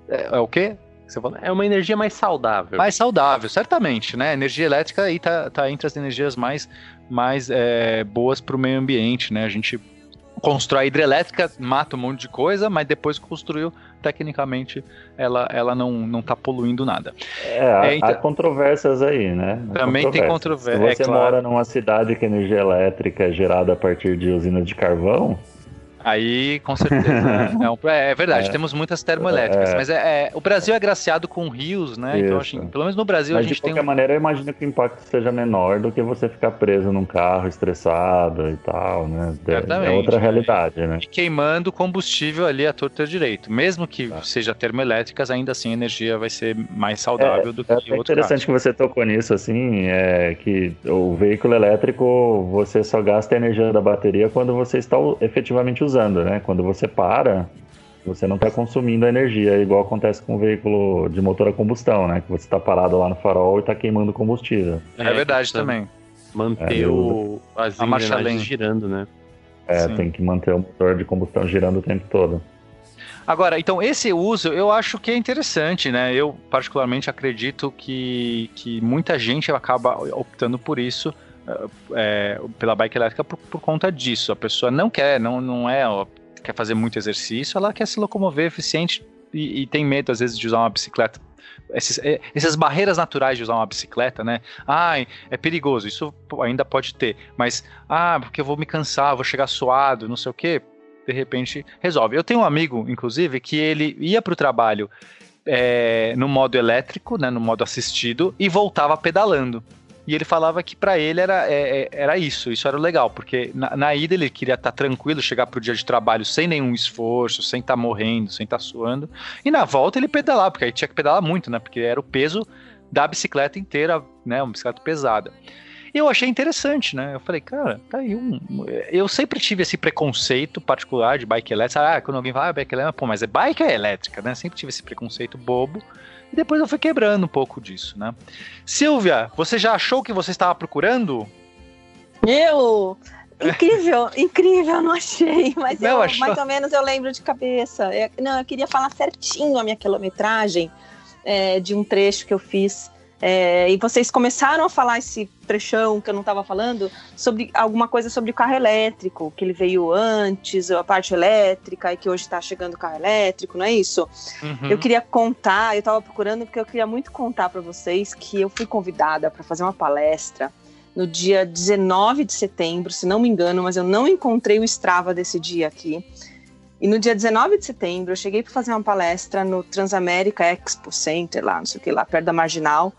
é, é o quê? Você falou? É uma energia mais saudável. Mais saudável, certamente, né? A energia elétrica aí tá, tá entre as energias mais, mais é, boas para o meio ambiente, né? A gente constrói hidrelétrica, mata um monte de coisa, mas depois construiu, tecnicamente, ela, ela não, não tá poluindo nada. É, é então, há controvérsias aí, né? Há também tem controvérsia. Se você é, mora claro. numa cidade que a energia elétrica é gerada a partir de usinas de carvão, Aí, com certeza. é, é, verdade, é. temos muitas termoelétricas. É. Mas é, é, o Brasil é agraciado com rios, né? Então, Isso. Então, pelo menos no Brasil, mas a gente tem. De qualquer um... maneira, eu imagino que o impacto seja menor do que você ficar preso num carro estressado e tal, né? É outra realidade, né? E queimando combustível ali a torta direito. Mesmo que tá. seja termoelétricas, ainda assim a energia vai ser mais saudável é, do que é outro interessante caso. que você tocou nisso, assim, é que o veículo elétrico, você só gasta a energia da bateria quando você está efetivamente usando, né? Quando você para, você não está consumindo a energia, igual acontece com um veículo de motor a combustão, né? Que você está parado lá no farol e está queimando combustível. É, é verdade também. Manter é, o, as a marcha lenta girando, né? É, Sim. tem que manter o motor de combustão girando o tempo todo. Agora, então, esse uso eu acho que é interessante, né? Eu, particularmente, acredito que, que muita gente acaba optando por isso, é, pela bike elétrica, por, por, conta disso. A pessoa não quer, não, não é quer fazer muito exercício, ela quer se locomover eficiente e, e tem medo, às vezes, de usar uma bicicleta esses, é, essas barreiras naturais de usar uma bicicleta, né? Ah, é perigoso, isso ainda pode ter, mas ah, porque eu vou me cansar, vou chegar suado, não sei o quê, de repente resolve. Eu tenho um amigo, inclusive, que ele ia para o trabalho é, no modo elétrico, né, no modo assistido, e voltava pedalando. E ele falava que para ele era, é, é, era isso, isso era legal, porque na, na ida ele queria estar tá tranquilo, chegar pro dia de trabalho sem nenhum esforço, sem estar tá morrendo, sem estar tá suando. E na volta ele pedalava, porque aí tinha que pedalar muito, né? Porque era o peso da bicicleta inteira, né? Uma bicicleta pesada. E eu achei interessante, né? Eu falei, cara, tá aí um. Eu sempre tive esse preconceito particular de bike elétrica. Ah, quando alguém fala, ah, bike elétrica, pô, mas é bike é elétrica, né? Sempre tive esse preconceito bobo. E depois eu fui quebrando um pouco disso, né? Silvia, você já achou o que você estava procurando? Eu? Incrível, incrível, não achei, mas não, eu, achou... mais ou menos eu lembro de cabeça. Eu, não, eu queria falar certinho a minha quilometragem é, de um trecho que eu fiz é, e vocês começaram a falar esse trechão que eu não estava falando sobre alguma coisa sobre o carro elétrico, que ele veio antes, a parte elétrica, e que hoje está chegando o carro elétrico, não é isso? Uhum. Eu queria contar, eu estava procurando porque eu queria muito contar para vocês que eu fui convidada para fazer uma palestra no dia 19 de setembro, se não me engano, mas eu não encontrei o Strava desse dia aqui. E no dia 19 de setembro, eu cheguei para fazer uma palestra no Transamérica Expo Center, lá, não sei o que, lá perto da Marginal,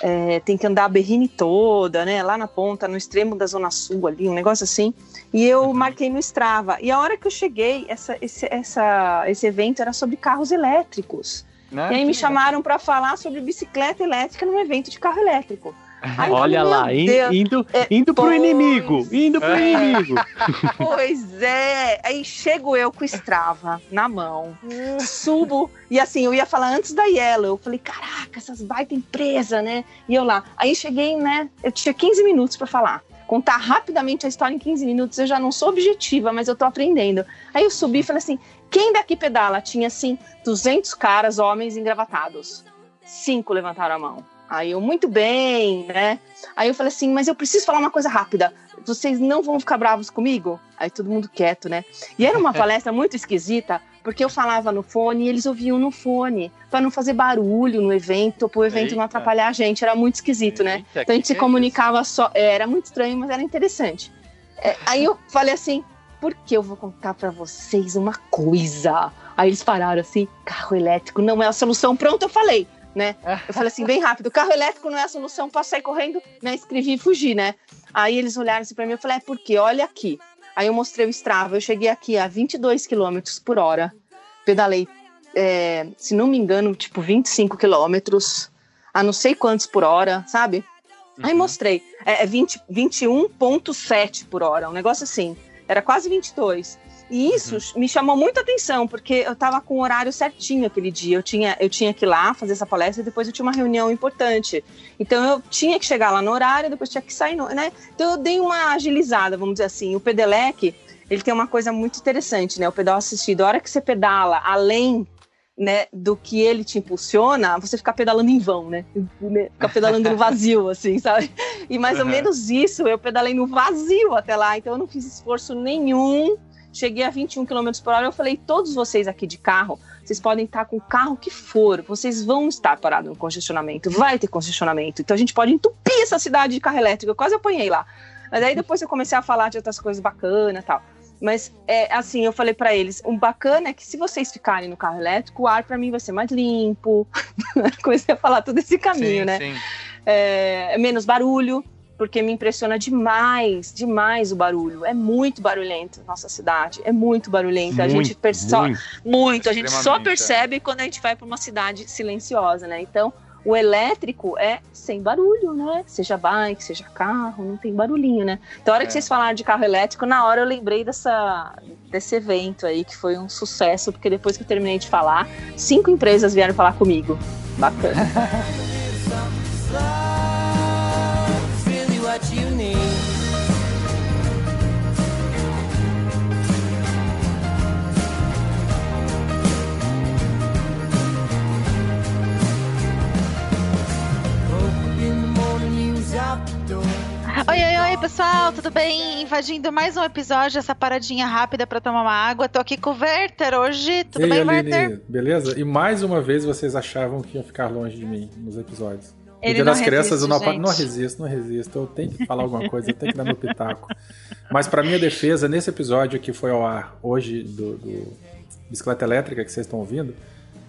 é, tem que andar a berrine toda, né? Lá na ponta, no extremo da Zona Sul ali, um negócio assim. E eu uhum. marquei no Strava. E a hora que eu cheguei, essa, esse, essa, esse evento era sobre carros elétricos. Ah, e aí me chamaram para falar sobre bicicleta elétrica num evento de carro elétrico. Aí Olha lá, in, indo, é, indo pro pois... inimigo, indo pro inimigo. Pois é, aí chego eu com Strava na mão, subo, e assim, eu ia falar antes da Yellow, eu falei, caraca, essas baita empresa, né? E eu lá, aí cheguei, né, eu tinha 15 minutos para falar. Contar rapidamente a história em 15 minutos, eu já não sou objetiva, mas eu tô aprendendo. Aí eu subi e falei assim, quem daqui pedala? Tinha, assim, 200 caras, homens engravatados. Cinco levantaram a mão. Aí eu, muito bem, né? Aí eu falei assim, mas eu preciso falar uma coisa rápida. Vocês não vão ficar bravos comigo? Aí todo mundo quieto, né? E era uma palestra muito esquisita, porque eu falava no fone e eles ouviam no fone, para não fazer barulho no evento, para o evento Eita. não atrapalhar a gente. Era muito esquisito, né? Eita, né? Então a gente se comunicava só. É, era muito estranho, mas era interessante. É, aí eu falei assim, porque eu vou contar para vocês uma coisa. Aí eles pararam assim, carro elétrico não é a solução. Pronto, eu falei né? Eu falei assim, bem rápido, carro elétrico não é a solução, posso sair correndo, né? Escrevi e fugi, né? Aí eles olharam assim pra mim, eu falei, é porque, olha aqui. Aí eu mostrei o Strava, eu cheguei aqui a 22 km por hora, pedalei, é, se não me engano, tipo 25 quilômetros, a não sei quantos por hora, sabe? Aí mostrei, é, é 20 21.7 por hora, um negócio assim, era quase 22. E isso me chamou muita atenção, porque eu estava com o horário certinho aquele dia. Eu tinha, eu tinha que ir lá fazer essa palestra e depois eu tinha uma reunião importante. Então eu tinha que chegar lá no horário, depois tinha que sair, no, né? Então eu dei uma agilizada, vamos dizer assim. O Pedelec, ele tem uma coisa muito interessante, né? O pedal assistido, a hora que você pedala além né, do que ele te impulsiona, você ficar pedalando em vão, né? Ficar pedalando no vazio, assim, sabe? E mais ou menos isso, eu pedalei no vazio até lá, então eu não fiz esforço nenhum. Cheguei a 21 km por hora, eu falei, todos vocês aqui de carro, vocês podem estar com o carro que for, vocês vão estar parados no congestionamento, vai ter congestionamento, então a gente pode entupir essa cidade de carro elétrico, eu quase apanhei lá. Mas aí depois eu comecei a falar de outras coisas bacanas e tal. Mas, é, assim, eu falei para eles: o bacana é que se vocês ficarem no carro elétrico, o ar para mim vai ser mais limpo. Comecei a falar todo esse caminho, sim, né? sim. É, menos barulho, porque me impressiona demais, demais o barulho. É muito barulhento nossa cidade, é muito barulhento. a gente percebe muito. muito, a gente só Extremamente, percebe quando a gente vai para uma cidade silenciosa, né? Então, o elétrico é sem barulho, né? Seja bike, seja carro, não tem barulhinho, né? Então, a hora que É. vocês falaram de carro elétrico, na hora eu lembrei dessa, desse evento aí, que foi um sucesso, porque depois que eu terminei de falar, cinco empresas vieram falar comigo. Bacana. what you need. Oi, oi, oi, pessoal, tudo bem? Invadindo mais um episódio, essa paradinha rápida pra tomar uma água. Tô aqui com o Werther hoje. Tudo Ei, bem, Aline, Werther? beleza? E mais uma vez vocês achavam que iam ficar longe de mim nos episódios. Ele Dia das Crianças eu não, não resisto, não resisto. Eu tenho que falar alguma coisa, eu tenho que dar meu pitaco. Mas pra minha defesa, nesse episódio que foi ao ar hoje do, do Bicicleta Elétrica que vocês estão ouvindo,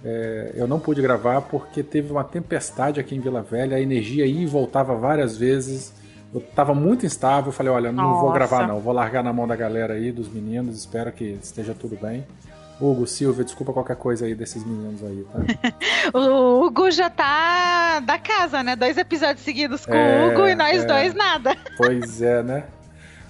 é, eu não pude gravar porque teve uma tempestade aqui em Vila Velha, a energia ia e voltava várias vezes. Eu tava muito instável, eu falei, olha, não vou Nossa. gravar não, vou largar na mão da galera aí, dos meninos, espero que esteja tudo bem. Hugo, Silvia, desculpa qualquer coisa aí desses meninos aí, tá? O Hugo já tá da casa, né? Dois episódios seguidos com É, o Hugo e nós é. dois nada. Pois é, né?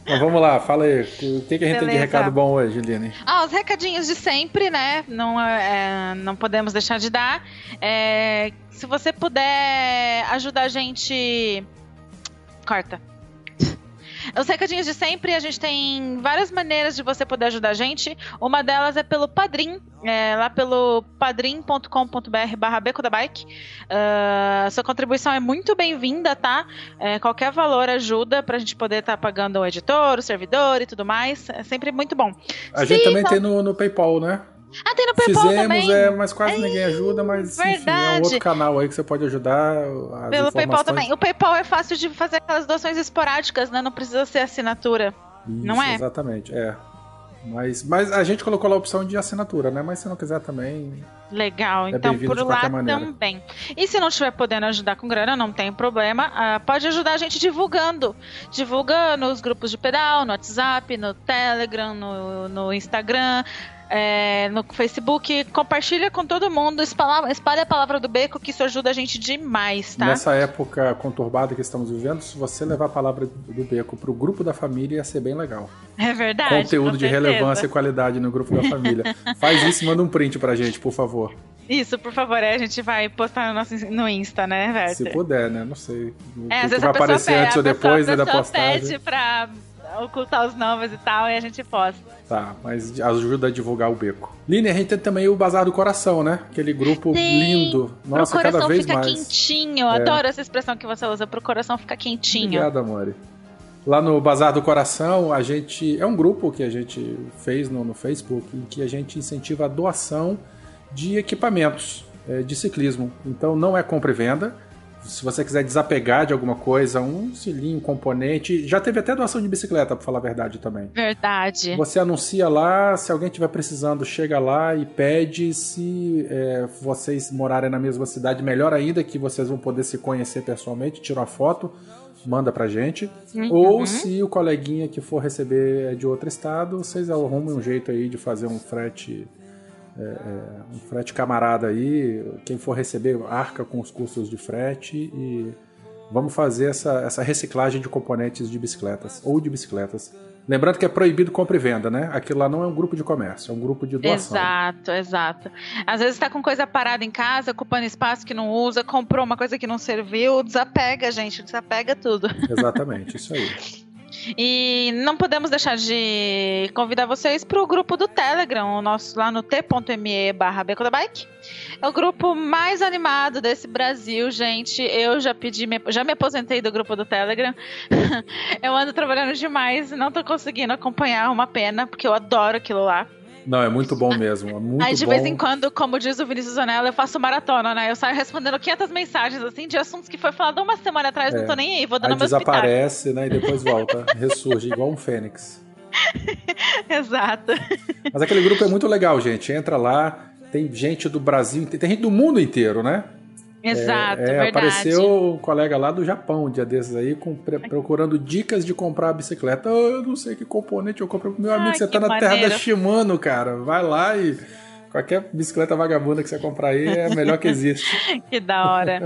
Mas vamos lá, fala aí. O que, que a gente tem de Beleza. recado bom hoje, Liane? Ah, os recadinhos de sempre, né? Não, é, não podemos deixar de dar. É, se você puder ajudar a gente. Corta. Os recadinhos de sempre, a gente tem várias maneiras de você poder ajudar a gente. Uma delas é pelo Padrim, é, lá pelo padrim.com.br barra Beco da Bike. Ah, sua contribuição é muito bem-vinda, tá? É, qualquer valor ajuda pra gente poder estar pagando o editor, o servidor e tudo mais. É sempre muito bom. A gente Sim, também tá- tem no, no PayPal, né? Ah, tem no PayPal Fizemos, também. é, mas quase ninguém ajuda, mas enfim, é um verdade. outro canal aí que você pode ajudar. Pelo PayPal também. O PayPal é fácil de fazer aquelas doações esporádicas, né? Não precisa ser assinatura. Não Isso, é? Exatamente, é. Mas, mas a gente colocou lá a opção de assinatura, né? Mas se não quiser também. Legal, É então por lá maneira. também. E se não estiver podendo ajudar com grana, não tem problema. ah, pode ajudar a gente divulgando. Divulga nos grupos de pedal, no WhatsApp, no Telegram, no, no Instagram. É, no Facebook, compartilha com todo mundo, espalha, espalha a palavra do beco, que isso ajuda a gente demais, tá? Nessa época conturbada que estamos vivendo, se você levar a palavra do Beco pro grupo da família, ia ser bem legal. É verdade. Conteúdo de relevância e qualidade no grupo da família. Faz isso e manda um print pra gente, por favor. Isso, por favor, aí a gente vai postar no, nosso, no Insta, né, Werther? Se puder, né? Não sei. O É, que às vezes vai pessoa aparecer pede, antes ou pessoa- depois né, da pessoa postagem. pede pra ocultar os novos e tal, e a gente posta. Tá, mas ajuda a divulgar o beco. Line, a gente tem também o Bazar do Coração, né? Aquele grupo Tem. lindo. Nossa, pro coração cada vez fica mais. É. quentinho. Eu Adoro essa expressão que você usa. Pro coração ficar quentinho. Obrigado, amore. Lá no Bazar do Coração, a gente. É um grupo que a gente fez no, no Facebook em que a gente incentiva a doação de equipamentos é, de ciclismo. Então não é compra e venda. Se você quiser desapegar de alguma coisa, um cilindro, um componente. Já teve até doação de bicicleta, pra falar a verdade também. Verdade. Você anuncia lá, se alguém estiver precisando, chega lá e pede. Se é, vocês morarem na mesma cidade, melhor ainda, que vocês vão poder se conhecer pessoalmente, tira uma foto, manda pra gente. Uhum. Ou se o coleguinha que for receber é de outro estado, vocês arrumem um jeito aí de fazer um frete. É, é, um frete camarada aí, quem for receber arca com os custos de frete e vamos fazer essa, essa reciclagem de componentes de bicicletas ou de bicicletas. Lembrando que é proibido compra e venda, né? Aquilo lá não é um grupo de comércio, é um grupo de doação. Exato, exato. Às vezes tá com coisa parada em casa, ocupando espaço que não usa, comprou uma coisa que não serviu, desapega, gente, desapega tudo. Exatamente, isso aí. E não podemos deixar de convidar vocês para o grupo do Telegram, o nosso lá no t.me barra Beco da Bike. É o grupo mais animado desse Brasil, gente. Eu já pedi, já me aposentei do grupo do Telegram. eu ando trabalhando demais, não tô conseguindo acompanhar, uma pena, porque eu adoro aquilo lá. Não, é muito bom mesmo. É muito Aí de bom. vez em quando, como diz o Vinícius Zanella, eu faço maratona, né? Eu saio respondendo 500 mensagens, assim, de assuntos que foi falado uma semana atrás, É. não tô nem aí, vou Aí dando meus pitacos. desaparece, né? E depois volta, ressurge, igual um fênix. Exato. Mas aquele grupo é muito legal, gente. Entra lá, tem gente do Brasil, tem gente do mundo inteiro, né? Exato, É, verdade. apareceu um colega lá do Japão um dia desses aí, com- pre- procurando dicas de comprar a bicicleta. Ah, eu não sei que componente eu compro. Meu amigo, você tá na terra da maneiro. Shimano, cara. Vai lá e qualquer bicicleta vagabunda que você comprar aí é a melhor que existe. Que da hora.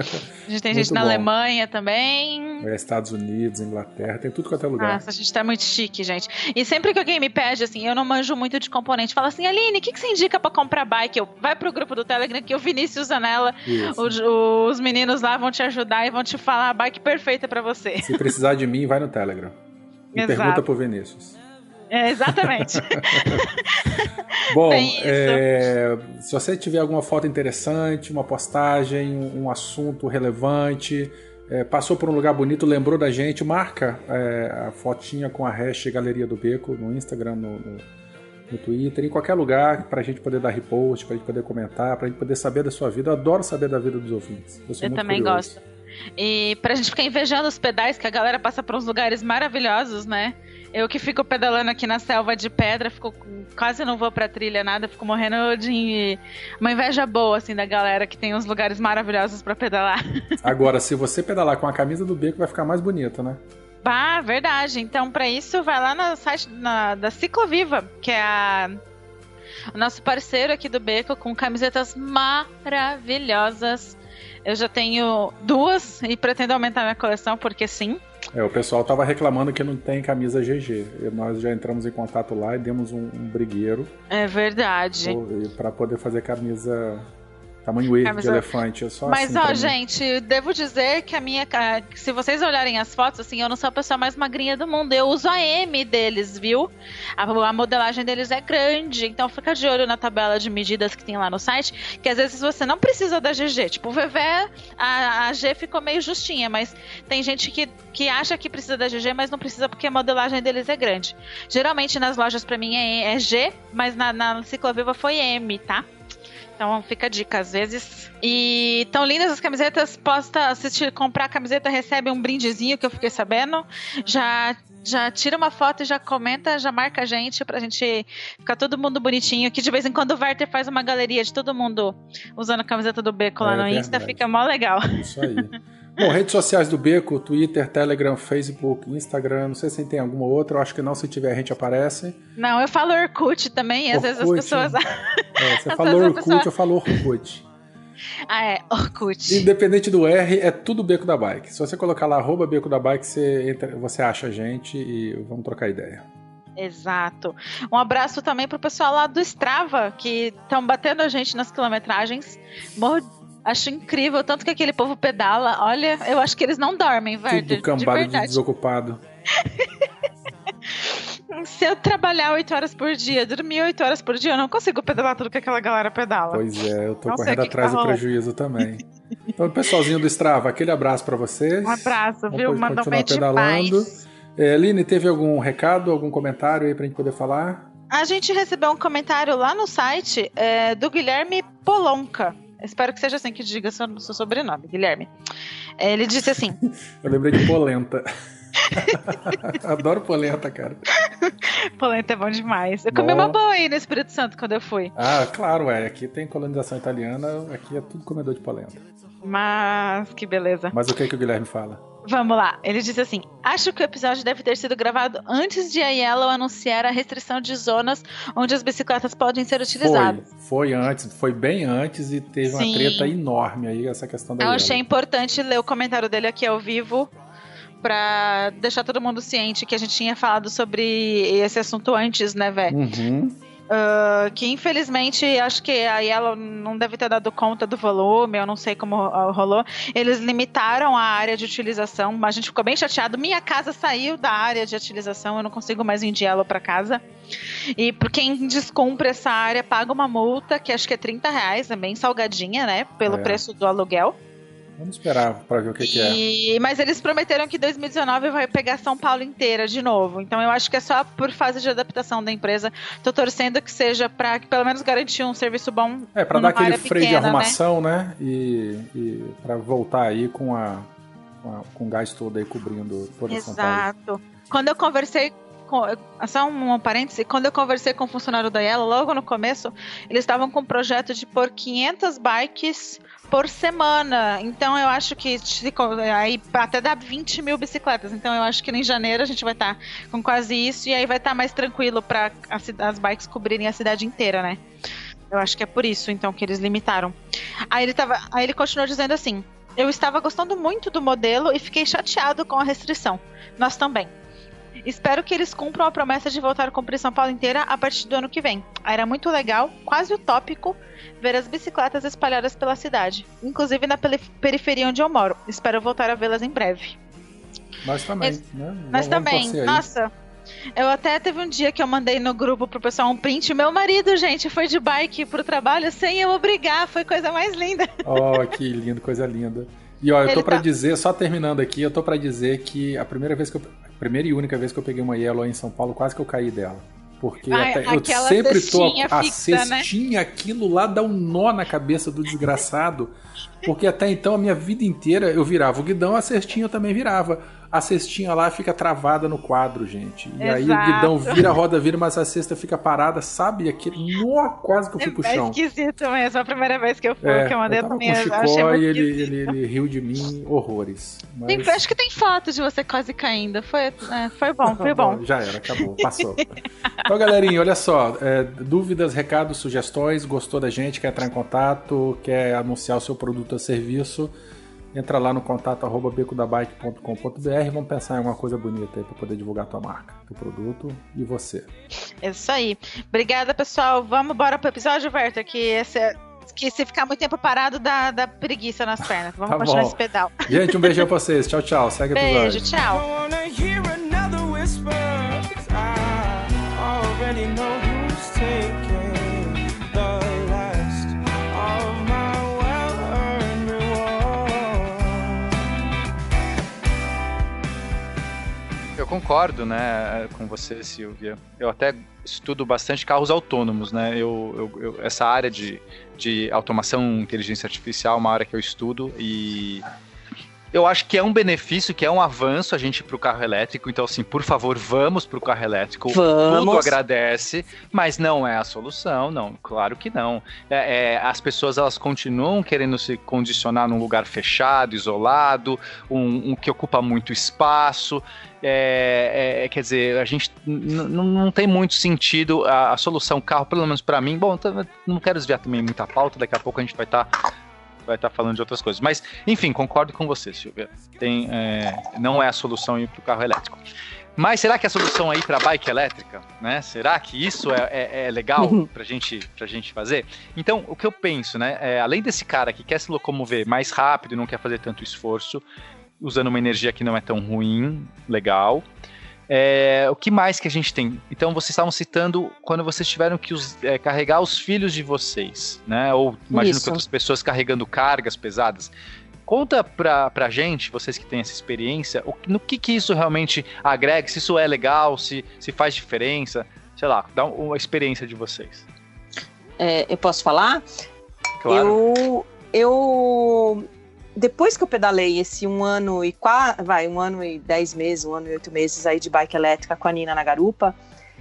A gente tem gente na bom. Alemanha também. É, Estados Unidos, Inglaterra, tem tudo quanto é lugar. Nossa, a gente tá muito chique, gente. E sempre que alguém me pede, assim, eu não manjo muito de componente, fala assim, Aline, o que, que você indica pra comprar bike? Eu, vai pro grupo do Telegram que o Vinícius Zanella, Isso. os, os meninos lá vão te ajudar e vão te falar a bike perfeita pra você. Se precisar de mim, vai no Telegram. E Exato. pergunta pro Vinícius. É, exatamente. Bom, é, se você tiver alguma foto interessante, uma postagem, um, assunto relevante, é, passou por um lugar bonito, lembrou da gente, marca é, a fotinha com a hashtag Galeria do Beco no Instagram, no, no, no Twitter, em qualquer lugar, pra gente poder dar repost, pra gente poder comentar, pra gente poder saber da sua vida. Eu adoro saber da vida dos ouvintes. Eu, Eu muito também curioso. gosto. E pra gente ficar invejando os pedais, que a galera passa por uns lugares maravilhosos, né? Eu que fico pedalando aqui na selva de pedra, fico quase não vou pra trilha nada, fico morrendo de uma inveja boa assim da galera que tem uns lugares maravilhosos pra pedalar. Agora, se você pedalar com a camisa do Beco, vai ficar mais bonito, né? Bah, verdade. Então, pra isso, vai lá no site na- da Cicloviva, que é a, o nosso parceiro aqui do Beco, com camisetas maravilhosas. Eu já tenho duas e pretendo aumentar minha coleção, porque sim. É, o pessoal tava reclamando que não tem camisa GG. E nós já entramos em contato lá e demos um, um brigueiro É verdade. para poder fazer camisa tamanho E de Camisa- elefante. É só Mas, assim ó, gente, devo dizer que a minha. Se vocês olharem as fotos, assim, eu não sou a pessoa mais magrinha do mundo. Eu uso a M deles, viu? A, a modelagem deles é grande. Então fica de olho na tabela de medidas que tem lá no site. Que às vezes você não precisa da GG. Tipo, o VV, a, a G ficou meio justinha. Mas tem gente que, que acha que precisa da GG, mas não precisa porque a modelagem deles é grande. Geralmente nas lojas pra mim é, é G, mas na, na Cicloviva foi M, tá? Então fica a dica às vezes. E tão lindas as camisetas. Posta, te comprar a camiseta, recebe um brindezinho que eu fiquei sabendo. Já. Já tira uma foto e já comenta, já marca a gente pra gente ficar todo mundo bonitinho. Que de vez em quando o Werther faz uma galeria de todo mundo usando a camiseta do Beco lá É no Insta, verdade. fica mó legal. Isso aí. Bom, redes sociais do Beco, Twitter, Telegram, Facebook, Instagram, não sei se tem alguma outra, eu acho que não, se tiver a gente aparece. Não, eu falo Orkut também, às vezes as Orkut, pessoas. É, você falou Orkut, pessoa- eu falo Orkut. ah, é, Orkut. Independente do R, é tudo Beco da Bike. Se você colocar lá arroba Beco da Bike, você, entra, você acha a gente e vamos trocar ideia. Exato. Um abraço também pro pessoal lá do Strava, que estão batendo a gente nas quilometragens. Morro- Acho incrível, tanto que aquele povo pedala. Olha, eu acho que eles não dormem, Werther. Tudo de cambado de, verdade. desocupado. Se eu trabalhar 8 horas por dia, dormir 8 horas por dia, eu não consigo pedalar tudo que aquela galera pedala. Pois é, eu tô Não correndo atrás que do tá prejuízo também. Então, pessoalzinho do Strava, aquele abraço pra vocês. Um abraço, Vamos viu? Mandou bem pedalando. demais. É, Aline, teve algum recado, algum comentário aí pra gente poder falar? A gente recebeu um comentário lá no site é, do Guilherme Polonca. Espero que seja assim que diga seu, seu sobrenome, Guilherme. Ele disse assim: Eu lembrei de polenta. Adoro polenta, cara. polenta é bom demais. Eu comi uma boa aí no Espírito Santo quando eu fui. Ah, claro, é. Aqui tem colonização italiana, aqui é tudo comedor de polenta. Mas que beleza. Mas o que, que o Guilherme fala? Vamos lá. Ele disse assim: Acho que o episódio deve ter sido gravado antes de a Yellow anunciar a restrição de zonas onde as bicicletas podem ser utilizadas. Foi, foi antes, foi bem antes e teve Sim. uma treta enorme aí, essa questão da Eu Yellow. achei importante ler o comentário dele aqui ao vivo para deixar todo mundo ciente que a gente tinha falado sobre esse assunto antes, né, velho? Uhum. Uh, que infelizmente acho que a Yellow não deve ter dado conta do volume, eu não sei como rolou. Eles limitaram a área de utilização, mas a gente ficou bem chateado. Minha casa saiu da área de utilização, eu não consigo mais ir de Yellow para casa. E por quem descumpre essa área, paga uma multa, que acho que é 30 reais, é bem salgadinha, né? Pelo é. preço do aluguel. Vamos esperar para ver o que, e... que, é. Mas eles prometeram que 2019 vai pegar São Paulo inteira de novo. Então eu acho que é só por fase de adaptação da empresa. Tô torcendo que seja para que pelo menos garantir um serviço bom. É, para dar aquele freio pequena, de né? arrumação, né? né? E, e para voltar aí com a, com a, com o gás todo aí cobrindo toda Exato. São Paulo. Exato. Quando eu conversei só um, um parêntese, quando eu conversei com o funcionário da Yellow, logo no começo, eles estavam com um projeto de pôr 500 bikes por semana. Então eu acho que aí até dá 20 mil bicicletas. Então eu acho que em janeiro a gente vai estar tá com quase isso e aí vai estar tá mais tranquilo para as, bikes cobrirem a cidade inteira, né? Eu acho que é por isso então que eles limitaram. Aí ele tava, aí ele continuou dizendo assim: "Eu estava gostando muito do modelo e fiquei chateado com a restrição. Nós também. Espero que eles cumpram a promessa de voltar a cumprir São Paulo inteira a partir do ano que vem. Era muito legal, quase utópico, ver as bicicletas espalhadas pela cidade, inclusive na periferia onde eu moro. Espero voltar a vê-las em breve. Nós também, né? Nós também. Nossa, eu até teve um dia que eu mandei no grupo pro pessoal um print. Meu marido, gente, foi de bike pro trabalho sem eu obrigar. Foi coisa mais linda. Oh, que lindo, coisa linda. E ó, eu tô para tá... dizer, só terminando aqui, eu tô para dizer que a primeira vez que eu, a primeira e única vez que eu peguei uma Yellow em São Paulo, quase que eu caí dela. Porque Ai, até, eu sempre tô a fixa, né? cestinha, né? aquilo lá dá um nó na cabeça do desgraçado. Porque até então a minha vida inteira eu virava o guidão, a cestinha eu também virava a cestinha lá fica travada no quadro, gente. E Exato. aí o guidão vira, a roda vira, mas a cesta fica parada, sabe? Aquele quase que eu fui pro é chão. É esquisito mesmo. A primeira vez que eu fui, é, que eu mandei eu tava com o Chicó e ele, ele, ele, riu de mim horrores. Mas... Tem, acho que tem foto de você quase caindo. Foi, é, foi bom, foi bom. Já era, acabou, passou. então, galerinha, olha só. É, dúvidas, recados, sugestões, gostou da gente, quer entrar em contato, quer anunciar o seu produto ou serviço Entra lá no contato arroba becodabike.com.br vamos pensar em alguma coisa bonita aí para poder divulgar tua marca, teu produto e você. É isso aí. Obrigada, pessoal. Vamos embora pro episódio, Verta, que esse é que se ficar muito tempo parado dá, dá preguiça nas pernas. Vamos tá continuar bom. esse pedal. Gente, um beijão pra vocês. Tchau, tchau. Segue o episódio. Beijo, tchau. Concordo, né, com você, Silvia. Eu até estudo bastante carros autônomos, né? Eu, eu, eu, essa área de, de automação, inteligência artificial, é uma área que eu estudo e eu acho que é um benefício, que é um avanço a gente ir pro carro elétrico. Então, assim, por favor, vamos pro carro elétrico. Vamos. Tudo agradece, mas não é a solução, não. Claro que não. É, é, as pessoas elas continuam querendo se condicionar num lugar fechado, isolado, um, um que ocupa muito espaço. É, é, quer dizer, a gente não tem muito sentido a, a solução carro, pelo menos para mim. Bom, não quero desviar também muita pauta, daqui a pouco a gente vai estar tá vai estar tá falando de outras coisas. Mas, enfim, concordo com você, Silvia. Tem, é, não é a solução ir para o carro elétrico. Mas será que a solução aí para bike elétrica, né? Será que isso é, é, é legal uhum. para gente, a gente fazer? Então, o que eu penso, né? É, além desse cara que quer se locomover mais rápido, não quer fazer tanto esforço, usando uma energia que não é tão ruim, legal. É, o que mais que a gente tem? Então, vocês estavam citando quando vocês tiveram que os, é, carregar os filhos de vocês, né? Ou imagino Isso. que outras pessoas carregando cargas pesadas. Conta pra, pra gente, vocês que têm essa experiência, o, no que, que isso realmente agrega, se isso é legal, se, se faz diferença. Sei lá, dá uma experiência de vocês. É, eu posso falar? Claro. Eu eu depois que eu pedalei esse um ano e quatro, vai, um ano e dez meses, um ano e oito meses aí de bike elétrica com a Nina na garupa,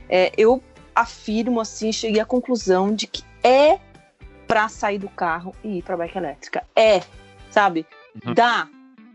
é, eu afirmo assim, cheguei à conclusão de que é para sair do carro e ir para bike elétrica. É, sabe? Uhum. Dá.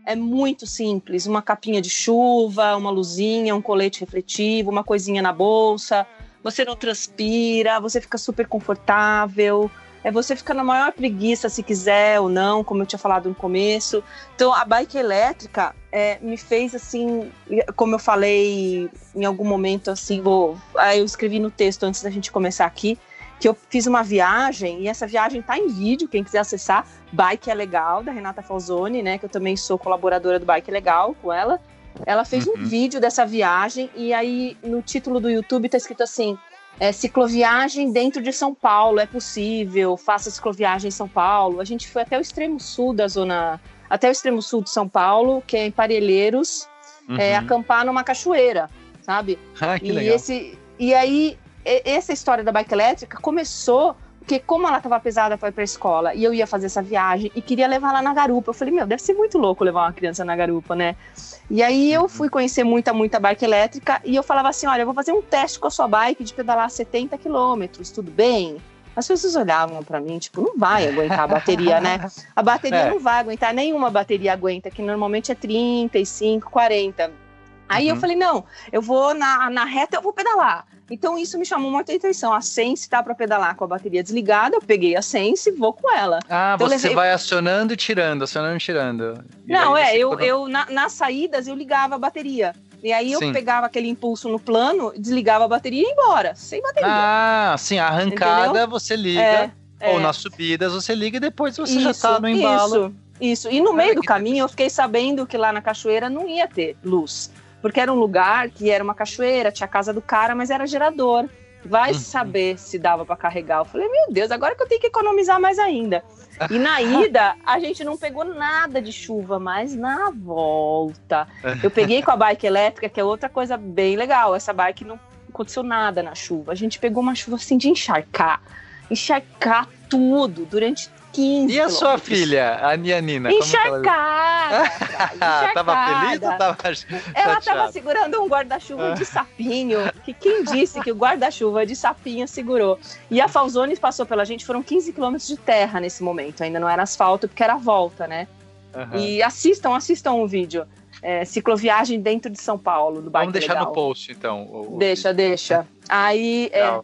É muito simples, uma capinha de chuva, uma luzinha, um colete refletivo, uma coisinha na bolsa. Você não transpira, você fica super confortável é você ficar na maior preguiça se quiser ou não, como eu tinha falado no começo. Então a bike elétrica é, me fez assim, como eu falei em algum momento assim, vou, eu escrevi no texto antes da gente começar aqui, que eu fiz uma viagem e essa viagem tá em vídeo, quem quiser acessar, Bike é Legal, da Renata Falzoni, né, que eu também sou colaboradora do Bike é Legal com ela. Ela fez uhum. um vídeo dessa viagem e aí no título do YouTube tá escrito assim: é, cicloviagem dentro de São Paulo, é possível, faça cicloviagem em São Paulo. A gente foi até o extremo sul da zona, até o extremo sul de São Paulo, que é em Parelheiros, uhum. é, acampar numa cachoeira, sabe? Ah, que e legal. Esse, e aí, essa história da bike elétrica começou porque como ela estava pesada para ir para a escola e eu ia fazer essa viagem e queria levar ela na garupa, eu falei, meu, deve ser muito louco levar uma criança na garupa, né? E aí eu fui conhecer muita, muita bike elétrica e eu falava assim, olha, eu vou fazer um teste com a sua bike de pedalar 70 quilômetros, tudo bem? As pessoas olhavam para mim, tipo, não vai aguentar a bateria, né? A bateria é. não vai aguentar, nenhuma bateria aguenta, que normalmente é 35, 40. Aí uhum. eu falei, não, eu vou na, na reta, eu vou pedalar. Então isso me chamou muita atenção. A Sense tá para pedalar com a bateria desligada, eu peguei a Sense e vou com ela. Ah, então, você levei... vai acionando e tirando, acionando e tirando. E Não, é, eu, eu na, nas saídas eu ligava a bateria. E aí eu sim. pegava aquele impulso no plano, desligava a bateria e ia embora, sem bateria. Ah, sim, arrancada Entendeu? você liga. É, ou é. nas subidas você liga e depois você isso, já tá no embalo. Isso, isso. E no meio do caminho eu fiquei sabendo que lá na cachoeira não ia ter luz porque era um lugar que era uma cachoeira, tinha a casa do cara, mas era gerador. Vai uhum. saber se dava para carregar. Eu falei, meu Deus, agora que eu tenho que economizar mais ainda. E na ida, a gente não pegou nada de chuva, mas na volta. Eu peguei com a bike elétrica, que é outra coisa bem legal. Essa bike não aconteceu nada na chuva. A gente pegou uma chuva assim de encharcar. Encharcar tudo durante 15. E a sua filha, a Nina? Encharcada! Ela... tava feliz ou tava Ela tava segurando um guarda-chuva de sapinho, que quem disse que o guarda-chuva de sapinho segurou. E a Falzone passou pela gente, foram 15 quilômetros de terra nesse momento, ainda não era asfalto, porque era a volta, né? Uhum. E assistam, assistam o vídeo. É, cicloviagem dentro de São Paulo, do Vamos deixar legal. no post, então. O, deixa, deixa. Aí, é,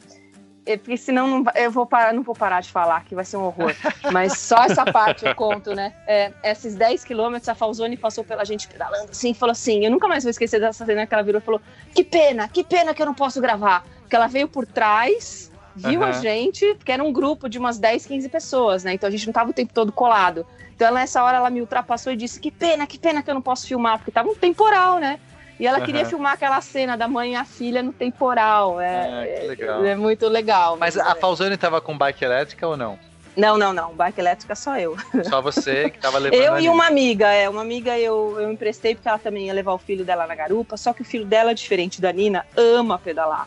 é, porque senão não, eu vou parar, não vou parar de falar, que vai ser um horror. Mas só essa parte eu conto, né? É, esses 10 quilômetros, a Falzone passou pela gente pedalando assim falou assim: eu nunca mais vou esquecer dessa cena que ela virou e falou: que pena, que pena que eu não posso gravar. Porque ela veio por trás, viu uhum. a gente, porque era um grupo de umas 10, 15 pessoas, né? Então a gente não tava o tempo todo colado. Então nessa hora ela me ultrapassou e disse: que pena, que pena que eu não posso filmar, porque tava um temporal, né? E ela uhum. queria filmar aquela cena da mãe e a filha no temporal. É, é, é muito legal. Mas a Falzone tava com bike elétrica ou não? Não, não, não. Bike elétrica só eu. Só você que tava levando. eu e uma amiga, é. Uma amiga eu, eu emprestei porque ela também ia levar o filho dela na garupa. Só que o filho dela, diferente da Nina, ama pedalar.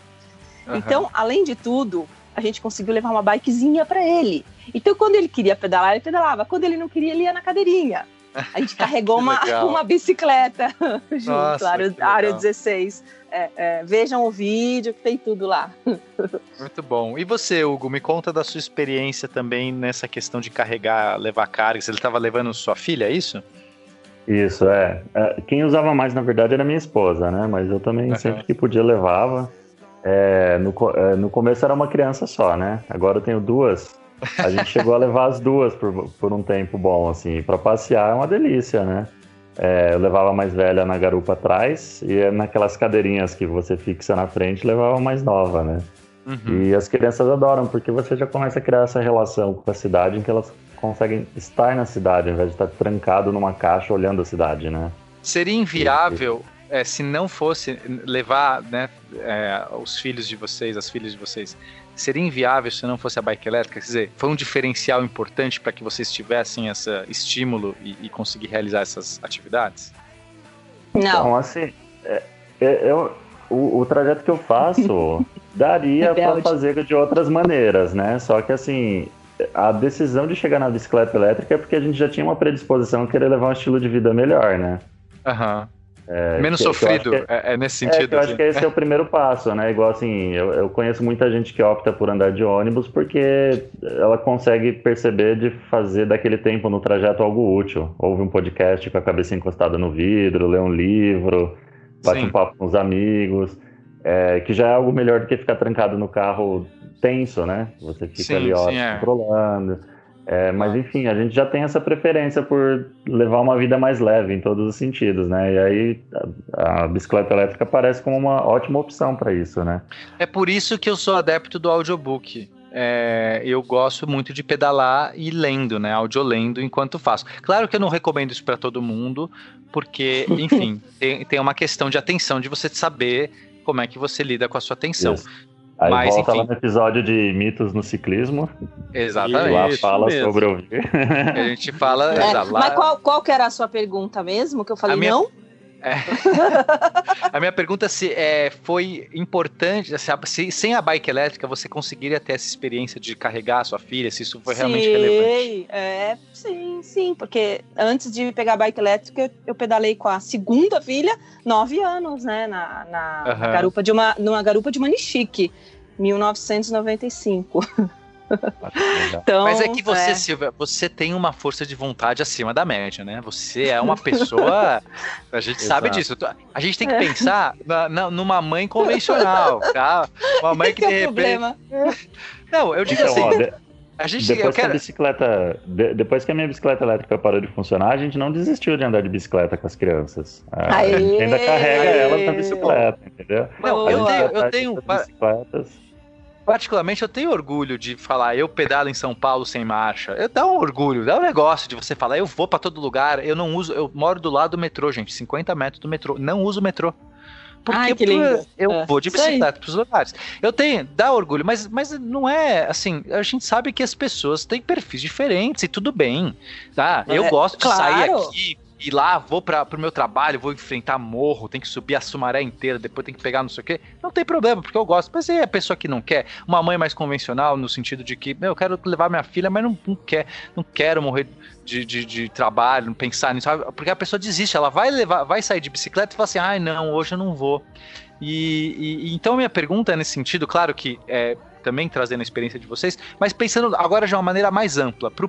Uhum. Então, além de tudo, a gente conseguiu levar uma bikezinha para ele. Então, quando ele queria pedalar, ele pedalava. Quando ele não queria, ele ia na cadeirinha. A gente carregou uma, uma bicicleta junto, Nossa, área, área 16. É, é, vejam o vídeo que tem tudo lá. Muito bom. E você, Hugo, me conta da sua experiência também nessa questão de carregar, levar cargas. Ele estava levando sua filha, é isso? Isso, é. é. Quem usava mais, na verdade, era minha esposa, né? Mas eu também, uhum. sempre que podia, levava. É, no, é, no começo era uma criança só, né? Agora eu tenho duas. A gente chegou a levar as duas por, por um tempo bom, assim. Para passear é uma delícia, né? É, eu levava a mais velha na garupa atrás e naquelas cadeirinhas que você fixa na frente, levava a mais nova, né? Uhum. E as crianças adoram, porque você já começa a criar essa relação com a cidade em que elas conseguem estar na cidade, ao invés de estar trancado numa caixa olhando a cidade, né? Seria inviável é, se não fosse levar né, é, os filhos de vocês, as filhas de vocês, seria inviável se não fosse a bike elétrica? Quer dizer, foi um diferencial importante para que vocês tivessem esse estímulo e, e conseguir realizar essas atividades? Não. Então, assim, é, é, eu, o, o, trajeto que eu faço daria para fazer de outras maneiras, né? Só que, assim, a decisão de chegar na bicicleta elétrica é porque a gente já tinha uma predisposição a querer levar um estilo de vida melhor, né? Aham. É, Menos que- sofrido, que é, é nesse É, sentido. eu acho assim. que esse é o primeiro passo, né? Igual assim, eu, eu conheço muita gente que opta por andar de ônibus porque ela consegue perceber de fazer daquele tempo no trajeto algo útil. Ouve um podcast com a cabeça encostada no vidro, lê um livro, bate Sim. um papo com os amigos, é, que já é algo melhor do que ficar trancado no carro tenso, né? Você fica Sim, ali horas sim, é. controlando. É, mas enfim, a gente já tem essa preferência por levar uma vida mais leve em todos os sentidos, né? E aí a, a bicicleta elétrica parece como uma ótima opção para isso, né? É por isso que eu sou adepto do audiobook. É, eu gosto muito de pedalar e lendo, né? Audiolendo enquanto faço. Claro que eu não recomendo isso para todo mundo, porque, enfim, tem, tem uma questão de atenção, de você saber como é que você lida com a sua atenção. Isso. Aí Mas, volta enfim. lá no episódio de mitos no ciclismo, Exatamente. lá fala mesmo. sobre ouvir. A gente fala. É, lá- Mas qual, qual que era a sua pergunta mesmo? Que eu falei minha- não? A minha pergunta se é, foi importante, se, a- se sem a bike elétrica você conseguiria ter essa experiência de carregar a sua filha, se isso foi realmente relevante. Sim, é, sim, sim, porque antes de pegar a bike elétrica, eu, pedalei com a segunda filha, nove anos, né, na, na Aham. garupa de uma, numa garupa de Manichique, 1995. Então, Mas é que você, é. Silvia, você tem uma força de vontade acima da média, né? Você é uma pessoa. A gente sabe Exato. disso. A gente tem que pensar na- na- numa mãe convencional, tá? Uma mãe que Esse de é repente. problema. Não, eu digo Então, assim. ó, de- a gente. Eu depois, que a quero. bicicleta, de- depois que a minha bicicleta elétrica parou de funcionar, a gente não desistiu de andar de bicicleta com as crianças. A Aê! gente ainda carrega Aê! elas na bicicleta, entendeu? Não, A eu gente tenho, eu tenho. bicicletas. Particularmente, eu tenho orgulho de falar, eu pedalo em São Paulo sem marcha. Eu dá um orgulho, dá um negócio de você falar, eu vou pra todo lugar, eu não uso, eu moro do lado do metrô, gente, 50 metros do metrô, não uso o metrô. Porque Ai, que lindo. eu É, vou de bicicleta pros lugares. Eu tenho, dá orgulho, mas, mas não é assim. A gente sabe que as pessoas têm perfis diferentes e tudo bem. Tá? Eu É, gosto de sair claro. aqui, ir lá, vou para pro meu trabalho, vou enfrentar morro, tem que subir a Sumaré inteira, depois tem que pegar não sei o quê. Não tem problema, porque eu gosto. Mas é a pessoa que não quer, uma mãe mais convencional, no sentido de que, meu, eu quero levar minha filha, mas não, não quer, não quero morrer de, de, de trabalho, não pensar nisso, porque a pessoa desiste, ela vai levar, vai sair de bicicleta e fala assim, ai não, hoje eu não vou. E, e- e então minha pergunta é nesse sentido, claro que é também trazendo a experiência de vocês, mas pensando agora de uma maneira mais ampla, para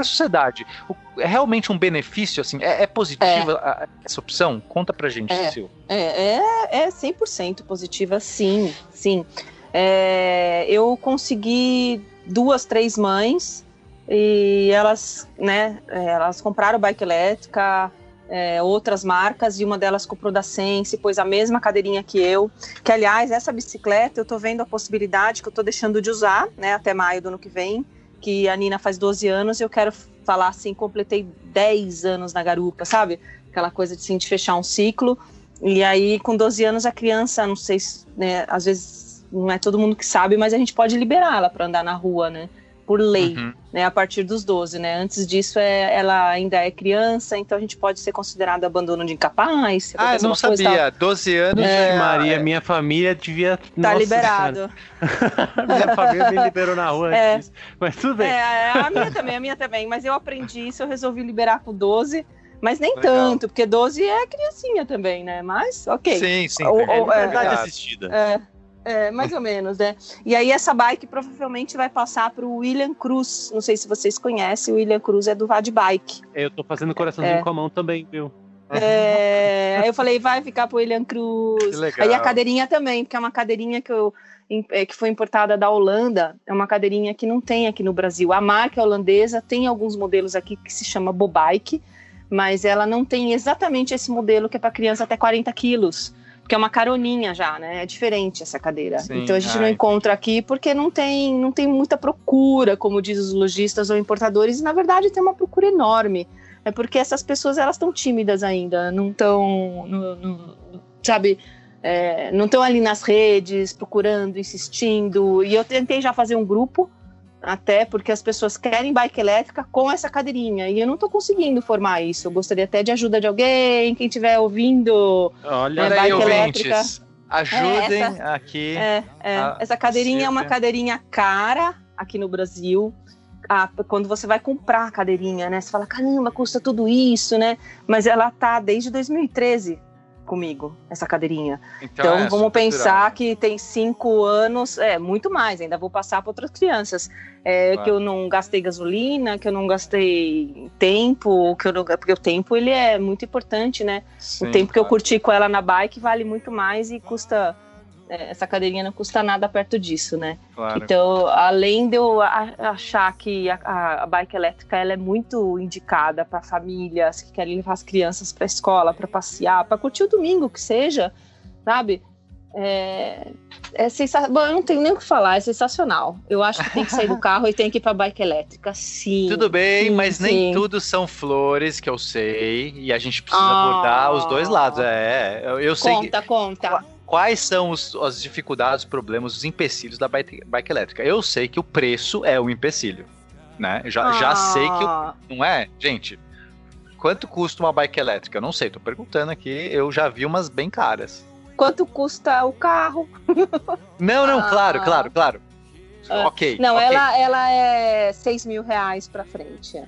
a sociedade. O- é realmente um benefício, assim? É, é positiva a- essa opção? Conta pra gente, É. Sil. É, é, é 100% positiva, sim, sim. É, eu consegui duas, três mães e elas, né, é, elas compraram bike elétrica, é, outras marcas, e uma delas comprou da Sense, pôs a mesma cadeirinha que eu, que aliás, essa bicicleta eu tô vendo a possibilidade que eu tô deixando de usar, né, até maio do ano que vem, que a Nina faz 12 anos e eu quero falar assim, completei 10 anos na garupa, sabe? Aquela coisa de, assim, de fechar um ciclo, e aí, com 12 anos, a criança, não sei se, né, às vezes não é todo mundo que sabe, mas a gente pode liberar ela para andar na rua, né? Por lei, Uhum. né? A partir dos 12, né? Antes disso, é, ela ainda é criança, então a gente pode ser considerado abandono de incapaz. Ah, acontecer não uma coisa e tal. sabia. 12 anos. É- Maria, é- minha família devia. Tá Nossa liberado. Minha família me liberou na rua É. antes. Mas tudo bem. É, a minha também, a minha também. Mas eu aprendi isso, eu resolvi liberar com 12. Mas nem Legal. tanto, porque 12 é criancinha também, né? Mas, ok. Sim, sim. Ou- é, Liberdade verdade. assistida. É, é, mais ou menos, né? E aí essa bike provavelmente vai passar para o William Cruz. Não sei se vocês conhecem, o William Cruz é do Vad Bike. Eu tô fazendo coraçãozinho É. com a mão também, viu? É, aí eu falei, vai ficar pro William Cruz. Aí a cadeirinha também, porque é uma cadeirinha que, eu, é, que foi importada da Holanda. É uma cadeirinha que não tem aqui no Brasil. A marca é holandesa tem alguns modelos aqui que se chama Bobike, mas ela não tem exatamente esse modelo que é para criança até 40 quilos. Porque é uma caroninha já, né? É diferente essa cadeira. Sim, então a gente ah, não encontra aqui porque não tem, não tem muita procura, como diz os lojistas ou importadores. E na verdade tem uma procura enorme. É porque essas pessoas elas estão tímidas ainda, não estão, sabe, é, não estão ali nas redes procurando, insistindo. E eu tentei já fazer um grupo, até porque as pessoas querem bike elétrica com essa cadeirinha e eu não estou conseguindo formar isso. Eu gostaria até de ajuda de alguém, quem estiver ouvindo. Olha, É, Olha aí, bike ouvintes. elétrica. Ajudem É, aqui. É, é, essa cadeirinha é uma cadeirinha cara aqui no Brasil. a- quando você vai comprar a cadeirinha, né? Você fala, caramba, custa tudo isso, né? Mas ela tá desde 2013 comigo, essa cadeirinha. Então, é vamos pensar que tem cinco anos, é muito mais, ainda vou passar para outras crianças. É, Claro. Que eu não gastei gasolina, que eu não gastei tempo, que eu não, porque o tempo ele é muito importante, né? Sim, o tempo que eu claro. curti com ela na bike vale muito mais e custa. É, essa cadeirinha não custa nada perto disso, né? Claro. Então, além de eu a- achar que a, a- a bike elétrica ela é muito indicada para famílias que querem levar as crianças para escola, para passear, para curtir o domingo que seja, sabe? É, é sensa... Bom, eu não tenho nem o que falar, é sensacional. Eu acho que tem que sair do carro e tem que ir para bike elétrica, sim. Tudo bem, sim, mas nem sim. tudo são flores, que eu sei, e a gente precisa Ah. abordar os dois lados. É, eu, eu sei que- Conta, conta. Quais são os- as dificuldades, os problemas, os empecilhos da bike, bike elétrica. Eu sei que o preço é um empecilho, né? Já, já sei que o Ah, Não é? Gente, quanto custa uma bike elétrica? Eu não sei, tô perguntando aqui. Eu já vi umas bem caras. Quanto custa o carro? Não, não, Ah. claro, claro, claro. Ah, ok. Não, ok. ela, ela é 6 mil reais pra frente.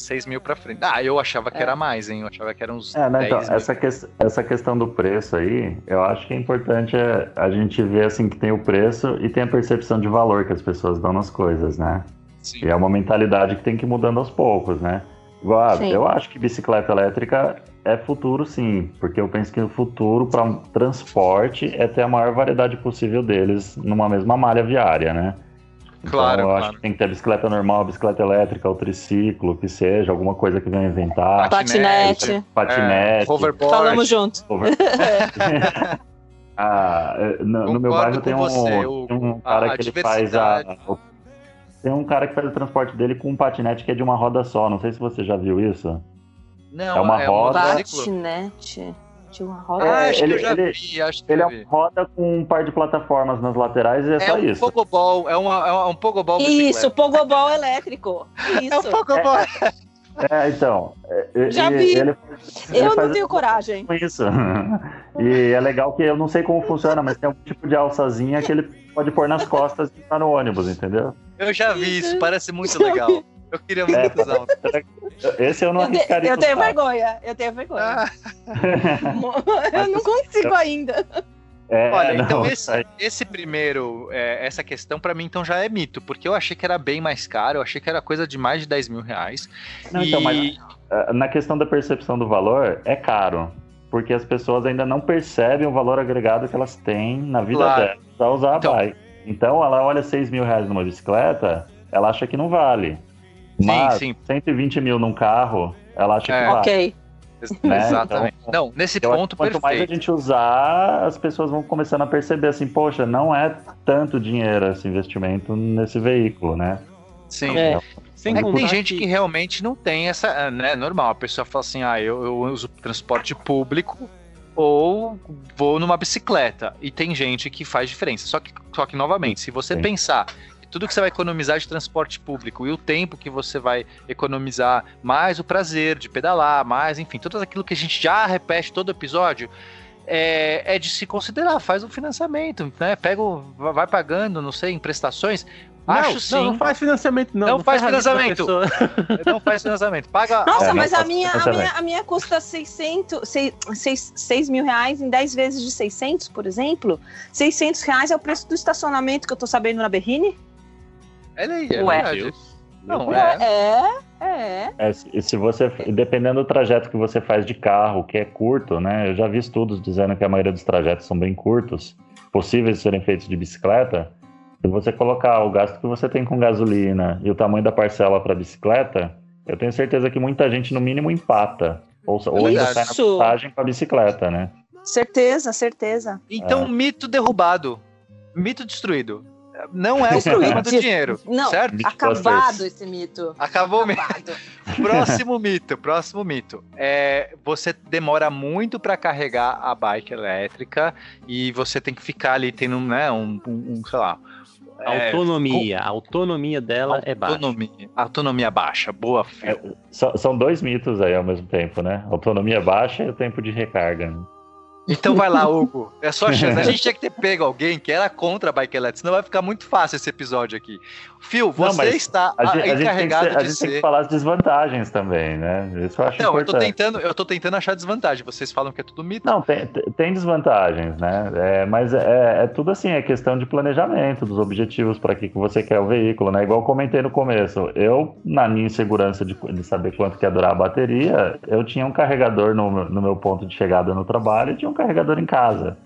6 mil pra frente. Ah, eu achava que É. era mais, hein? Eu achava que eram uns É, né, 10 então, mil. essa, ques- essa questão do preço aí, eu acho que é importante é, a gente ver assim que tem o preço e tem a percepção de valor que as pessoas dão nas coisas, né? Sim. E é uma mentalidade que tem que ir mudando aos poucos, né? Igual, ah, eu acho que bicicleta elétrica é futuro sim, porque eu penso que o futuro para transporte é ter a maior variedade possível deles numa mesma malha viária, né? Claro, então, eu acho claro. que tem que ter bicicleta normal, bicicleta elétrica, o triciclo, que seja, alguma coisa que venha inventar. Patinete. Patinete. É, hoverboard. Falamos junto. Over- ah, é, no, no meu bairro tem um, você, o- tem um cara a que ele faz a. o- Tem um cara que faz o transporte dele com um patinete que é de uma roda só. Não sei se você já viu isso. Não, é uma um roda. monociclo? Patinete. De uma roda. Ah, É, acho ele- que eu já ele- vi, acho que Ele é uma roda com um par de plataformas nas laterais e é, É só um isso. pogobol, é, uma, é um pogobol Isso, pogobol elétrico. É um Isso. pogobol. É, então. é, Já e- vi. Ele, ele Eu não tenho coragem. com isso. e é legal que eu não sei como funciona, mas tem um tipo de alçazinha que ele pode pôr nas costas e tá no ônibus, entendeu? Eu já vi isso, parece muito legal. Eu queria É, muito usar um. Esse eu não Eu, te- arriscaria. eu tenho usar. vergonha. Eu tenho vergonha. Ah, eu não consigo ainda. É, Olha, não, então esse, esse primeiro, é, essa questão pra mim então já é mito, porque eu achei que era bem mais caro, eu achei que era coisa de mais de 10 mil reais. Não, e então, mas- Ah, Na questão da percepção do valor, é caro. Porque as pessoas ainda não percebem o valor agregado que elas têm na vida Claro. delas ao usar Então- a bike. Então ela olha 6 mil reais numa bicicleta, ela acha que não vale. Sim, Mas sim. 120 mil num carro, ela acha É. que vale. Ok. né? Exatamente. Então, Não, nesse ponto quanto mais a perfeito. gente usar, as pessoas vão começando a perceber assim, poxa, não é tanto dinheiro esse investimento nesse veículo, né? Sim. É. Sem É que tem gente que realmente não tem essa, né, normal, a pessoa fala assim, ah, eu, eu uso transporte público ou vou numa bicicleta. E tem gente que faz diferença. Só que, só que novamente, se você Sim. pensar tudo que você vai economizar de transporte público e o tempo que você vai economizar, mais o prazer de pedalar, mais, enfim, tudo aquilo que a gente já repete todo episódio, é, é de se considerar, faz um financiamento, né? Pega, o- vai pagando, não sei, em prestações. Acho não, sim. Não, não faz financiamento, não. Não faz a vida da financiamento. Não faz financiamento. Paga. Nossa, É, não mas a minha, a, minha, a minha custa 600, 6, 6, mil reais em 10 vezes de 600, por exemplo. 600 reais é o preço do estacionamento que eu tô sabendo na Berrine? Olha aí, é Ué. verdade. Não, é. É, é. É, se se você, dependendo do trajeto que você faz de carro, que é curto, né? Eu já vi estudos dizendo que a maioria dos trajetos são bem curtos, possíveis de serem feitos de bicicleta. Se você colocar o gasto que você tem com gasolina e o tamanho da parcela para bicicleta, eu tenho certeza que muita gente, no mínimo, empata. Ou, ou ainda sai na vantagem com a bicicleta, né? Certeza, certeza. Então, mito derrubado. Mito destruído. Não é o problema do dinheiro. Não, Certo? Acabado esse mito. Acabou o mito. Acabado. Próximo mito, próximo mito. É, você demora muito para carregar a bike elétrica e você tem que ficar ali tendo, né, um, um- um, sei lá, é, Autonomia. A autonomia dela é baixa. autonomia, autonomia baixa, boa É, só- são dois mitos aí ao mesmo tempo, né? Autonomia baixa e o tempo de recarga. né? Então vai lá, Hugo. É só chance. A gente tinha que ter pego alguém que era contra a bike elétrica, senão vai ficar muito fácil esse episódio aqui. Phil, você Não, está A a encarregado ser- a de gente tem que ser. falar as desvantagens também, né? Isso eu acho Não, eu tô importante. tentando, eu tô tentando achar desvantagem. Vocês falam que é tudo mito. Não, tem, tem desvantagens, né? É, mas é, é tudo assim, é questão de planejamento, dos objetivos para que, que você quer o veículo, né? Igual eu comentei no começo, eu, na minha insegurança de, de saber quanto que ia durar a bateria, eu tinha um carregador no, meu- no meu ponto de chegada no trabalho e tinha um carregador em casa.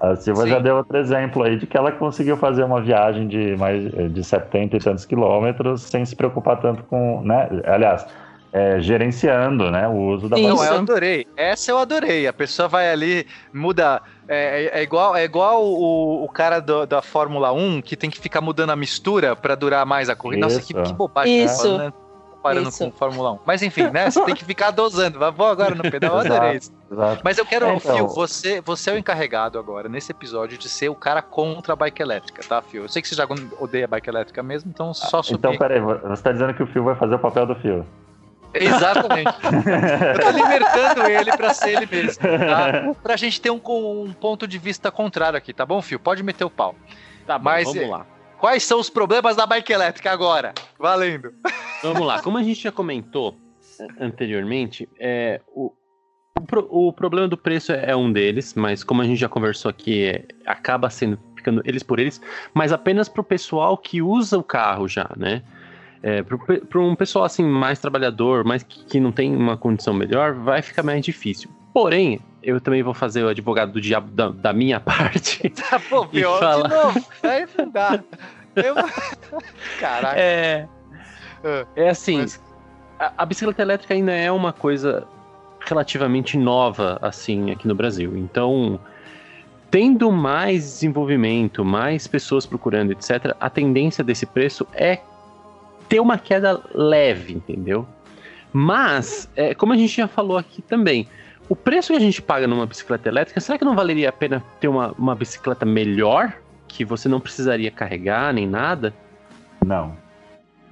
A Silva Sim. já deu outro exemplo aí de que ela conseguiu fazer uma viagem de mais de 70 e tantos quilômetros sem se preocupar tanto com, né? Aliás, é, gerenciando, né, o uso da Isso. Não, bateria. eu adorei. Essa eu adorei. A pessoa vai ali, muda. É, é- é igual, é igual o, o cara do- da Fórmula 1 que tem que ficar mudando a mistura pra durar mais a corrida. Nossa, que, Isso. que bobagem. Isso. Tá falando, né? Comparando Isso. com Fórmula 1. Mas enfim, né? Você tem que ficar dosando. Vai- Vou agora no pedal. Eu adorei isso. Exato. Mas eu quero, então- Fio, você, você é o encarregado agora, nesse episódio, de ser o cara contra a bike elétrica, tá, Fio? Eu sei que você já odeia a bike elétrica mesmo, então só subir. Então, peraí, você está dizendo que o Fio vai fazer o papel do Fio. Exatamente. Eu tô libertando ele pra ser ele mesmo, tá? Pra gente ter um, um ponto de vista contrário aqui, tá bom, Fio? Pode meter o pau. Tá bom, Mas, vamos lá. Quais são os problemas da bike elétrica agora? Valendo. Vamos lá. Como a gente já comentou anteriormente, é, o, o, o problema do preço é é um deles, mas como a gente já conversou aqui, é, acaba sendo ficando eles por eles, mas apenas para o pessoal que usa o carro já, né? É, para um pessoal assim mais trabalhador, mas que, que não tem uma condição melhor, vai ficar mais difícil. Porém, eu também vou fazer o advogado do diabo da, da minha parte. Tá bom, E Fio, fala- de novo. Aí não dá. Eu... Caraca. É, Ah, é assim, Mas- a, a bicicleta elétrica ainda é uma coisa relativamente nova, assim, aqui no Brasil. Então, tendo mais desenvolvimento, mais pessoas procurando, etc., a tendência desse preço é ter uma queda leve, entendeu? Mas, é, como a gente já falou aqui também, o preço que a gente paga numa bicicleta elétrica, será que não valeria a pena ter uma, uma bicicleta melhor? Que você não precisaria carregar nem nada? Não.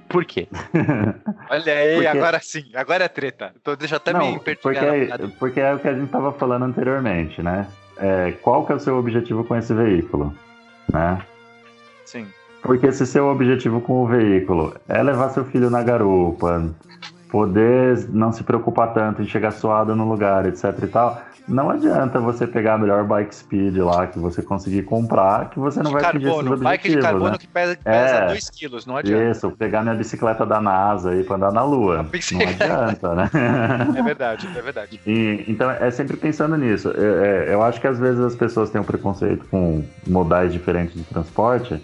Por quê? Olha aí, Porque- agora sim. Agora é treta. Tô, deixa eu até me Não, porque, perturbar. porque é o que a gente estava falando anteriormente, né? É, qual que é o seu objetivo com esse veículo? Né? Sim. Porque se seu objetivo com o veículo é levar seu filho na garupa, poder não se preocupar tanto em chegar suado no lugar, etc e tal, não adianta você pegar a melhor bike speed lá que você conseguir comprar, que você não de vai atingir carbono, bike de objetivos, carbono né? que pesa, pesa É. 2 quilos, não adianta. Isso, pegar minha bicicleta da NASA aí pra andar na Lua. Não adianta, né? É verdade, é verdade. E, então é sempre pensando nisso. Eu, é, eu acho que às vezes as pessoas têm um preconceito com modais diferentes de transporte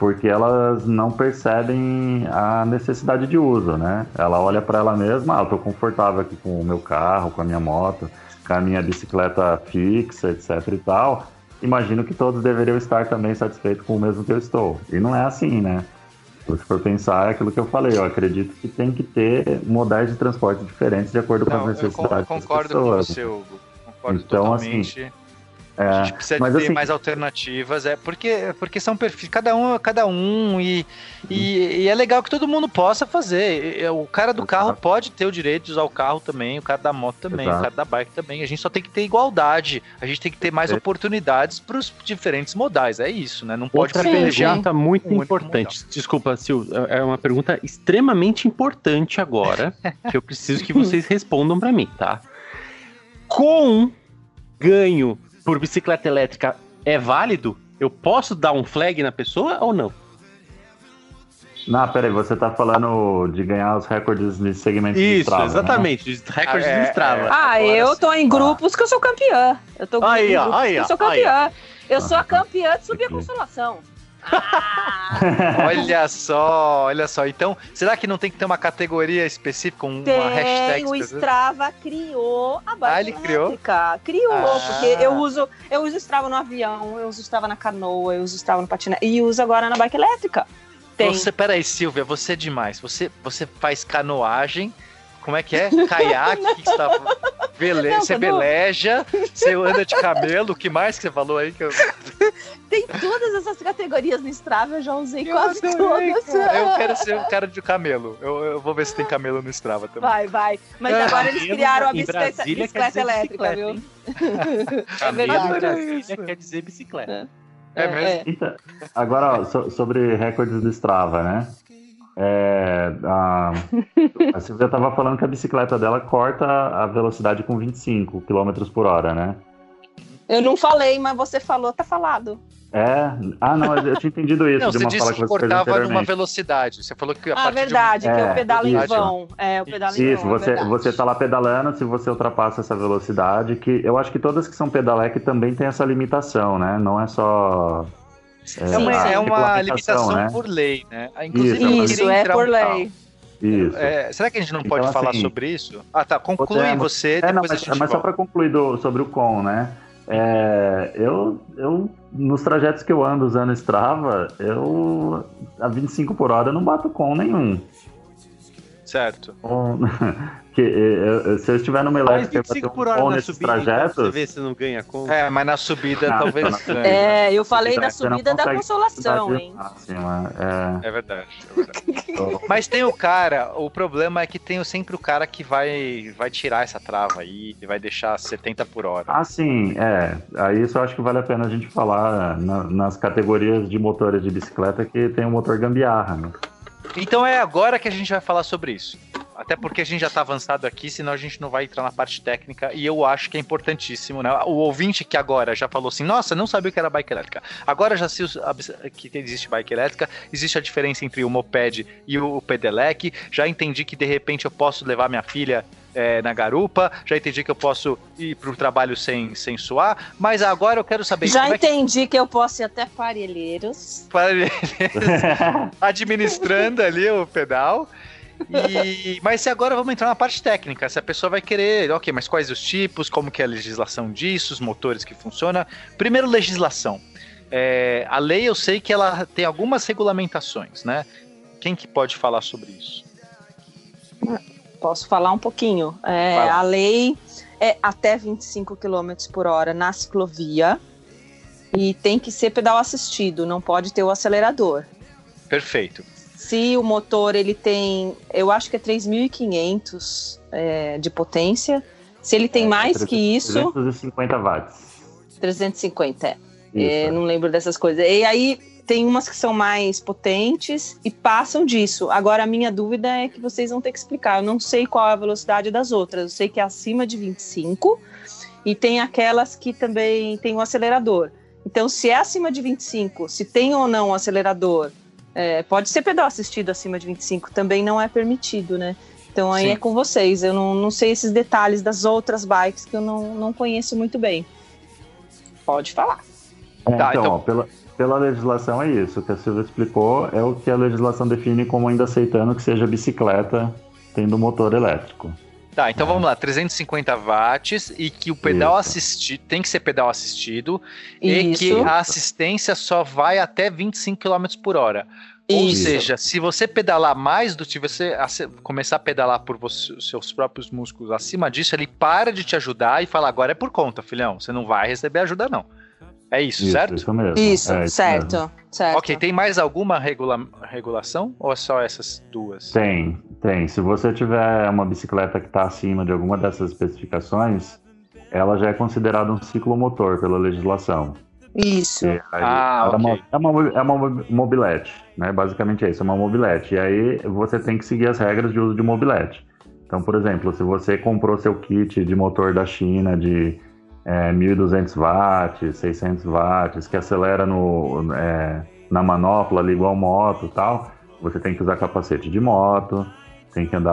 porque elas não percebem a necessidade de uso, né? Ela olha para ela mesma, ah, eu tô confortável aqui com o meu carro, com a minha moto, com a minha bicicleta fixa, etc e tal. Imagino que todos deveriam estar também satisfeitos com o mesmo que eu estou. E não é assim, né? Se for pensar, é aquilo que eu falei, eu acredito que tem que ter modais de transporte diferentes de acordo com Não, as eu con- necessidades concordo das com pessoas. você, Hugo. Concordo Então, assim, totalmente. É, a gente precisa mas ter assim- mais alternativas, é porque, porque são perfis, cada um é cada um, e, e, e é legal que todo mundo possa fazer. O cara do carro Exato. pode ter o direito de usar o carro também, o cara da moto também, Exato. o cara da bike também. A gente só tem que ter igualdade, a gente tem que ter mais É. oportunidades para os diferentes modais. É isso, né? Não pode Outra privilegiar. pergunta muito um único importante. Desculpa, Sil, é uma pergunta extremamente importante agora, que eu preciso que vocês respondam pra mim, tá? Com ganho por bicicleta elétrica é válido? Eu posso dar um flag na pessoa ou não? Não, peraí, você tá falando de ganhar os recordes de segmento de Isso, Strava, né? exatamente. Os recordes Ah, é, Strava. é. Ah, Agora eu tô em grupos que eu sou campeã. Eu tô Aí, em ó, grupos aí, que eu ó, sou campeã. Eu sou a campeã de subir a consolação. Ah, Olha só, olha só. Então, será que não tem que ter uma categoria específica, um- uma hashtag tem, o específica? Strava criou a bike Ah, ele criou? Criou, Ah. porque eu uso, eu uso Strava no avião, eu uso Strava na canoa, eu uso Strava no patinete e uso agora na bike elétrica. Tem. Você, peraí, Silvia, você é demais. Você, você faz canoagem. Como é que é? Caiaque? O que, você tá Vele... Não, Você canoa. veleja, você anda de camelo. O que mais que você falou aí? Que eu... Tem todas essas as categorias no Strava, eu já usei Eu quase adorei, todas. cara. Eu quero ser um cara de camelo. Eu, eu vou ver se tem camelo no Strava também. Vai, vai. Mas É, agora eles criaram a bicicleta, bicicleta dizer elétrica, bicicleta, viu? É Camelo em verdade. Brasília quer dizer bicicleta. É mesmo? Então, agora, ó, so- sobre recordes do Strava, né? É, a, a Silvia estava falando que a bicicleta dela corta a velocidade com 25 km por hora, né? Eu não falei, mas você falou, tá falado. É. Ah, não, eu tinha entendido isso Não, de você uma fala disse que que cortava numa velocidade. Você falou que a Ah, partir de um- verdade, que É, eu pedalo em isso. vão. É, eu pedalo em Isso, vão. é você, verdade. você tá lá pedalando, se você ultrapassa essa velocidade, que eu acho que todas que são pedalec também tem essa limitação, né? Não é só. É uma, a é uma limitação né? por lei, né? Inclusive, Isso. Isso, é por um- lei. Isso. É, será que a gente não Então, pode falar assim, sobre isso? Ah, tá. Conclui É, você, É, não, depois mas, a gente mas só para concluir do- sobre o com, né? É, eu, eu, nos trajetos que eu ando usando Strava, eu a 25 por hora eu não bato com nenhum. Certo. Com- que, se eu estiver numa elétrica e bater 25 um por hora com na nesses subida, então, trajetos, você ver se não ganha com. É, mas na subida Ah, talvez não. ganhe. É, eu falei da subida da consolação, hein? máxima, é. É verdade, é verdade. Mas tem o cara, o problema é que tem sempre o cara que vai, vai tirar essa trava aí e vai deixar 70 por hora. Ah, sim, é. Aí isso eu acho que vale a pena a gente falar na- nas categorias de motores de bicicleta que tem o motor gambiarra, né? Então é agora que a gente vai falar sobre isso. Até porque a gente já tá avançado aqui, senão a gente não vai entrar na parte técnica. E eu acho que é importantíssimo, né? O ouvinte que agora já falou assim: nossa, não sabia o que era bike elétrica. Agora já bici- que existe bike elétrica, existe a diferença entre o moped e o pedelec. Já entendi que de repente eu posso levar minha filha é, na garupa. Já entendi que eu posso ir pro trabalho sem, sem suar. Mas agora eu quero saber Já como é que entendi que eu posso ir até Parelheiros. para administrando ali o pedal. E, mas agora vamos entrar na parte técnica. Se a pessoa vai querer, ok, mas quais os tipos, como que é a legislação disso, os motores que funcionam. Primeiro, legislação. É, a lei eu sei que ela tem algumas regulamentações, né? Quem que pode falar sobre isso? Posso falar um pouquinho? É, a lei é até 25 km por hora na ciclovia e tem que ser pedal assistido, não pode ter o acelerador. Perfeito. Se o motor ele tem, eu acho que é 3.500 é, de potência. Se ele tem mais que isso, 350 watts. 350. é. É, não lembro dessas coisas. E aí tem umas que são mais potentes e passam disso. Agora a minha dúvida é que vocês vão ter que explicar. Eu não sei qual é a velocidade das outras. Eu sei que é acima de 25 e tem aquelas que também tem um acelerador. Então, se é acima de 25, se tem ou não um acelerador, é, pode ser pedal assistido acima de 25, também não é permitido, né? Então aí Sim. é com vocês. Eu não, não sei esses detalhes das outras bikes que eu não, não conheço muito bem. Pode falar. É, Tá, então, então- ó, pela, pela legislação é isso. O que a Silvia explicou é o que a legislação define como ainda aceitando que seja bicicleta tendo motor elétrico. Tá, então vamos lá, 350 watts e que o pedal Isso. assistido tem que ser pedal assistido e Isso. que a assistência só vai até 25 km por hora. Ou Isso. seja, se você pedalar mais do que você começar a pedalar por você- seus próprios músculos acima disso, ele para de te ajudar e fala: agora é por conta, filhão, você não vai receber ajuda, não. É isso, Isso, certo? Isso mesmo. Isso, É, isso certo, mesmo. Certo. Ok, tem mais alguma regula- regulação ou é só essas duas? Tem, tem. Se você tiver uma bicicleta que está acima de alguma dessas especificações, ela já é considerada um ciclomotor pela legislação. Isso. E aí, Ah, é, uma, ok. é, uma, é uma mobilete, né? Basicamente é isso, é uma mobilete. E aí você tem que seguir as regras de uso de mobilete. Então, por exemplo, se você comprou seu kit de motor da China de é, 1.200 watts, 600 watts, que acelera no, é, na manopla ali igual moto e tal, você tem que usar capacete de moto, tem que andar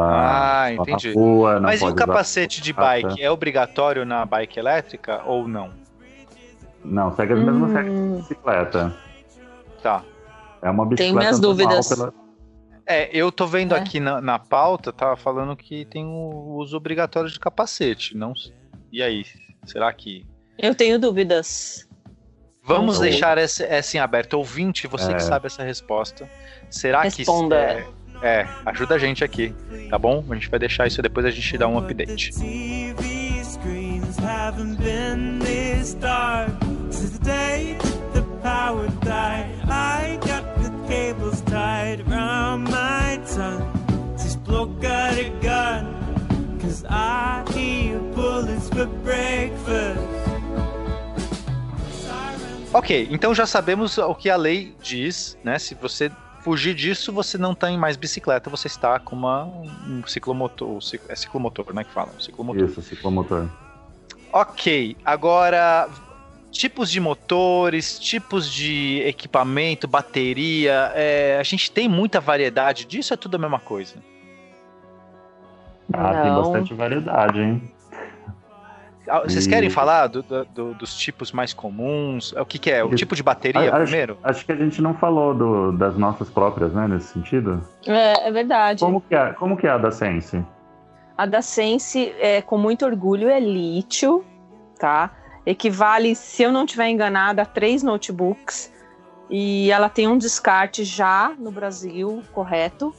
Ah, entendi. na rua, não Mas e o capacete de bike é obrigatório na bike elétrica ou não? Não, segue as mesmas Hum. regras de bicicleta. Tá. É uma bicicleta minhas normal dúvidas. pela- É, eu tô vendo É. aqui na, na pauta, tava falando que tem o uso obrigatório de capacete, não? E aí, Será que. Eu tenho dúvidas. Vamos Não. deixar essa, essa em aberto. Ouvinte, você é. que sabe essa resposta. Será Responda. que. Responda. É, é, ajuda a gente aqui, tá bom? A gente vai deixar isso e depois a gente dá um update. haven't been this dark since the day that the power died. I got the cables tied around my tongue. This bloke got a gun. Cause I hear bullets for breakfast. Ok, então já sabemos o que a lei diz, né? Se você fugir disso, você não tá tem mais bicicleta, você está com uma, um ciclomotor. É ciclomotor, né? Que fala? Um ciclomotor. Isso, ciclomotor. Ok, agora tipos de motores, tipos de equipamento, bateria, é, a gente tem muita variedade disso, é tudo a mesma coisa? Ah, tem Não. bastante variedade, hein? Ah, Vocês E- querem falar do- do- do- dos tipos mais comuns? O que, que é? O tipo de bateria acho- primeiro? Acho que a gente não falou do- das nossas próprias, né, nesse sentido. É, é verdade. Como que é, como que é a da Sense? A da Sense, é, com muito orgulho, é lítio, tá? Equivale, se eu não estiver enganada, a três notebooks. E ela tem um descarte já no Brasil, correto?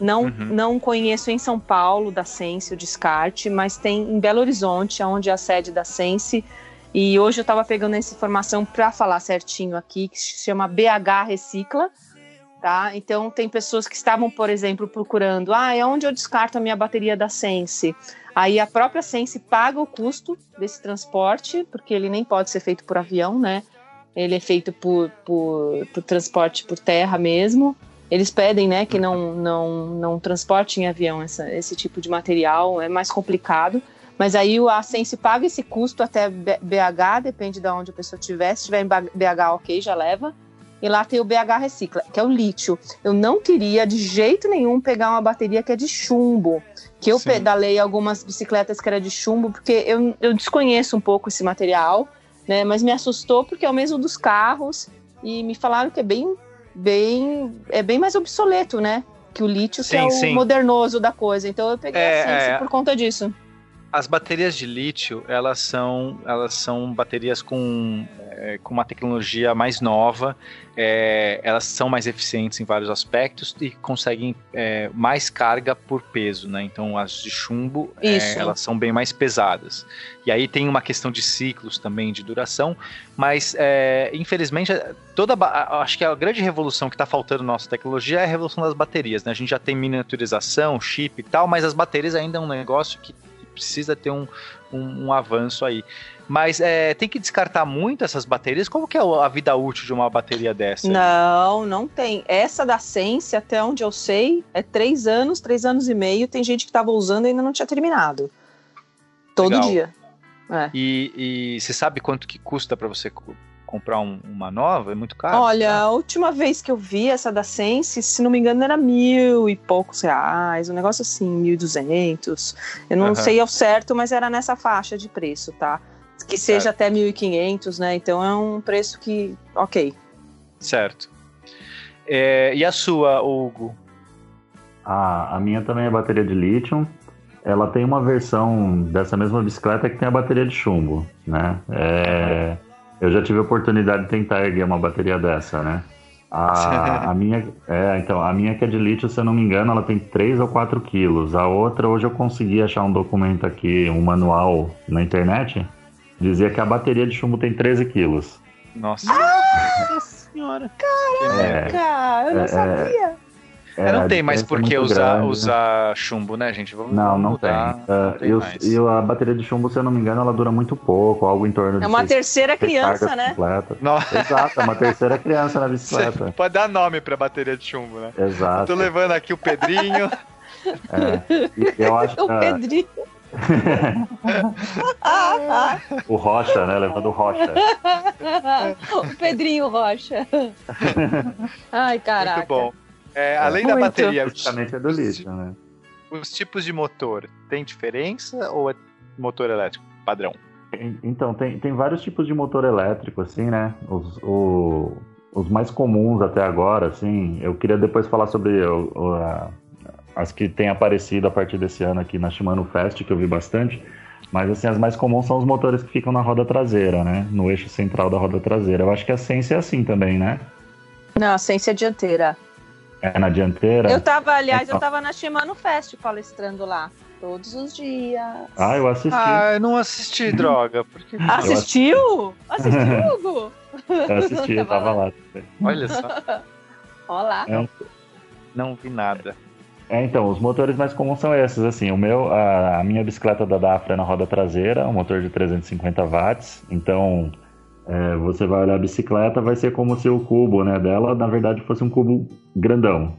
Não, Uhum. não conheço em São Paulo da Sense o descarte, mas tem em Belo Horizonte, onde é a sede da Sense. E hoje eu estava pegando essa informação para falar certinho aqui, que se chama BH Recicla. Tá? Então tem pessoas que estavam, por exemplo, procurando, ah, é onde eu descarto a minha bateria da Sense. Aí a própria Sense paga o custo desse transporte, porque ele nem pode ser feito por avião, né? Ele é feito por, por, por transporte por terra mesmo. Eles pedem, né, que não, não, não transporte em avião essa, esse tipo de material, é mais complicado. Mas aí o- a Sense paga esse custo até BH, depende de onde a pessoa estiver. Se estiver em BH, ok, já leva. E lá tem o BH Recicla, que é o lítio. Eu não queria de jeito nenhum pegar uma bateria que é de chumbo. Que eu Sim. pedalei algumas bicicletas que era de chumbo, porque eu, eu desconheço um pouco esse material, né? Mas me assustou porque é o mesmo dos carros. E me falaram que é bem, bem, é bem mais obsoleto, né? Que o lítio, que Sim, é o sim. modernoso da coisa. Então eu peguei É, a Sense é. por conta disso. As baterias de lítio, elas são, elas são baterias com, é, com uma tecnologia mais nova, é, elas são mais eficientes em vários aspectos e conseguem é, mais carga por peso, né? Então as de chumbo, é, elas são bem mais pesadas. E aí tem uma questão de ciclos também, de duração, mas é, infelizmente toda, acho que a grande revolução que está faltando na nossa tecnologia é a revolução das baterias, né? A gente já tem miniaturização, chip e tal, mas as baterias ainda é um negócio que precisa ter um, um, um avanço aí. Mas é, tem que descartar muito essas baterias. Como que é a vida útil de uma bateria dessa? Não, não tem. Essa da Sense, até onde eu sei, é três anos, três anos e meio. Tem gente que estava usando e ainda não tinha terminado. Todo Legal. dia. É. E, e você sabe quanto que custa para você comprar um- uma nova? É muito caro? Olha, a última vez que eu vi essa da Sense, se não me engano, era mil e poucos reais, um negócio assim, mil e duzentos. Eu não Aham. sei ao certo, mas era nessa faixa de preço, tá? Que seja Certo. até mil e quinhentos, né? Então é um preço que, ok. Certo. É, e a sua, Hugo? A, a minha também é bateria de lítio. Ela tem uma versão dessa mesma bicicleta que tem a bateria de chumbo, né? É, eu já tive a oportunidade de tentar erguer uma bateria dessa, né? A, a minha, é, então, a minha que é de lítio, se eu não me engano, ela tem 3 ou 4 quilos. A outra, hoje eu consegui achar um documento aqui, um manual na internet, dizia que a bateria de chumbo tem 13 quilos. Nossa. Nossa senhora. É, Cara, eu não é, sabia. É, É, não tem mais diferença por é que usar, grande. usar chumbo, né, gente? Vamos, Não, não mudar. tem. Ah, tem e, os- mais. e a bateria de chumbo, se eu não me engano, ela dura muito pouco, algo em torno de É uma seis terceira criança, né? Exato, é uma terceira criança na bicicleta. pode dar nome pra bateria de chumbo, né? Exato. Tô levando aqui o Pedrinho. É. Eu acho O que ah, Pedrinho. o Rocha, né? Levando o Rocha. o Pedrinho Rocha. Ai, caraca. Muito bom. É, além da bateria, os, Basicamente é do lixo, né? os tipos de motor, tem diferença ou é motor elétrico padrão? En- Então, tem, tem vários tipos de motor elétrico, assim, né? Os, o- os mais comuns até agora, assim. Eu queria depois falar sobre o- o- a- as que têm aparecido a partir desse ano aqui na Shimano Fest, que eu vi bastante. Mas, assim, as mais comuns são os motores que ficam na roda traseira, né? No eixo central da roda traseira. Eu acho que a Sense é assim também, né? Não, ciência dianteira. É na dianteira. Eu tava, aliás, Então. eu tava na Shimano Fest palestrando lá. Todos os dias. Ah, eu assisti. Ah, eu não assisti, droga. Porque... Assistiu? Assistiu, Hugo? Eu assisti, eu tava lá. Olha só, Olá. É, não vi nada. É, então, os motores mais comuns são esses, assim, o meu, a, a minha bicicleta da Dafra é na roda traseira, um motor de 350 watts, então É, você vai olhar a bicicleta, vai ser como se o cubo né, dela, na verdade, fosse um cubo grandão.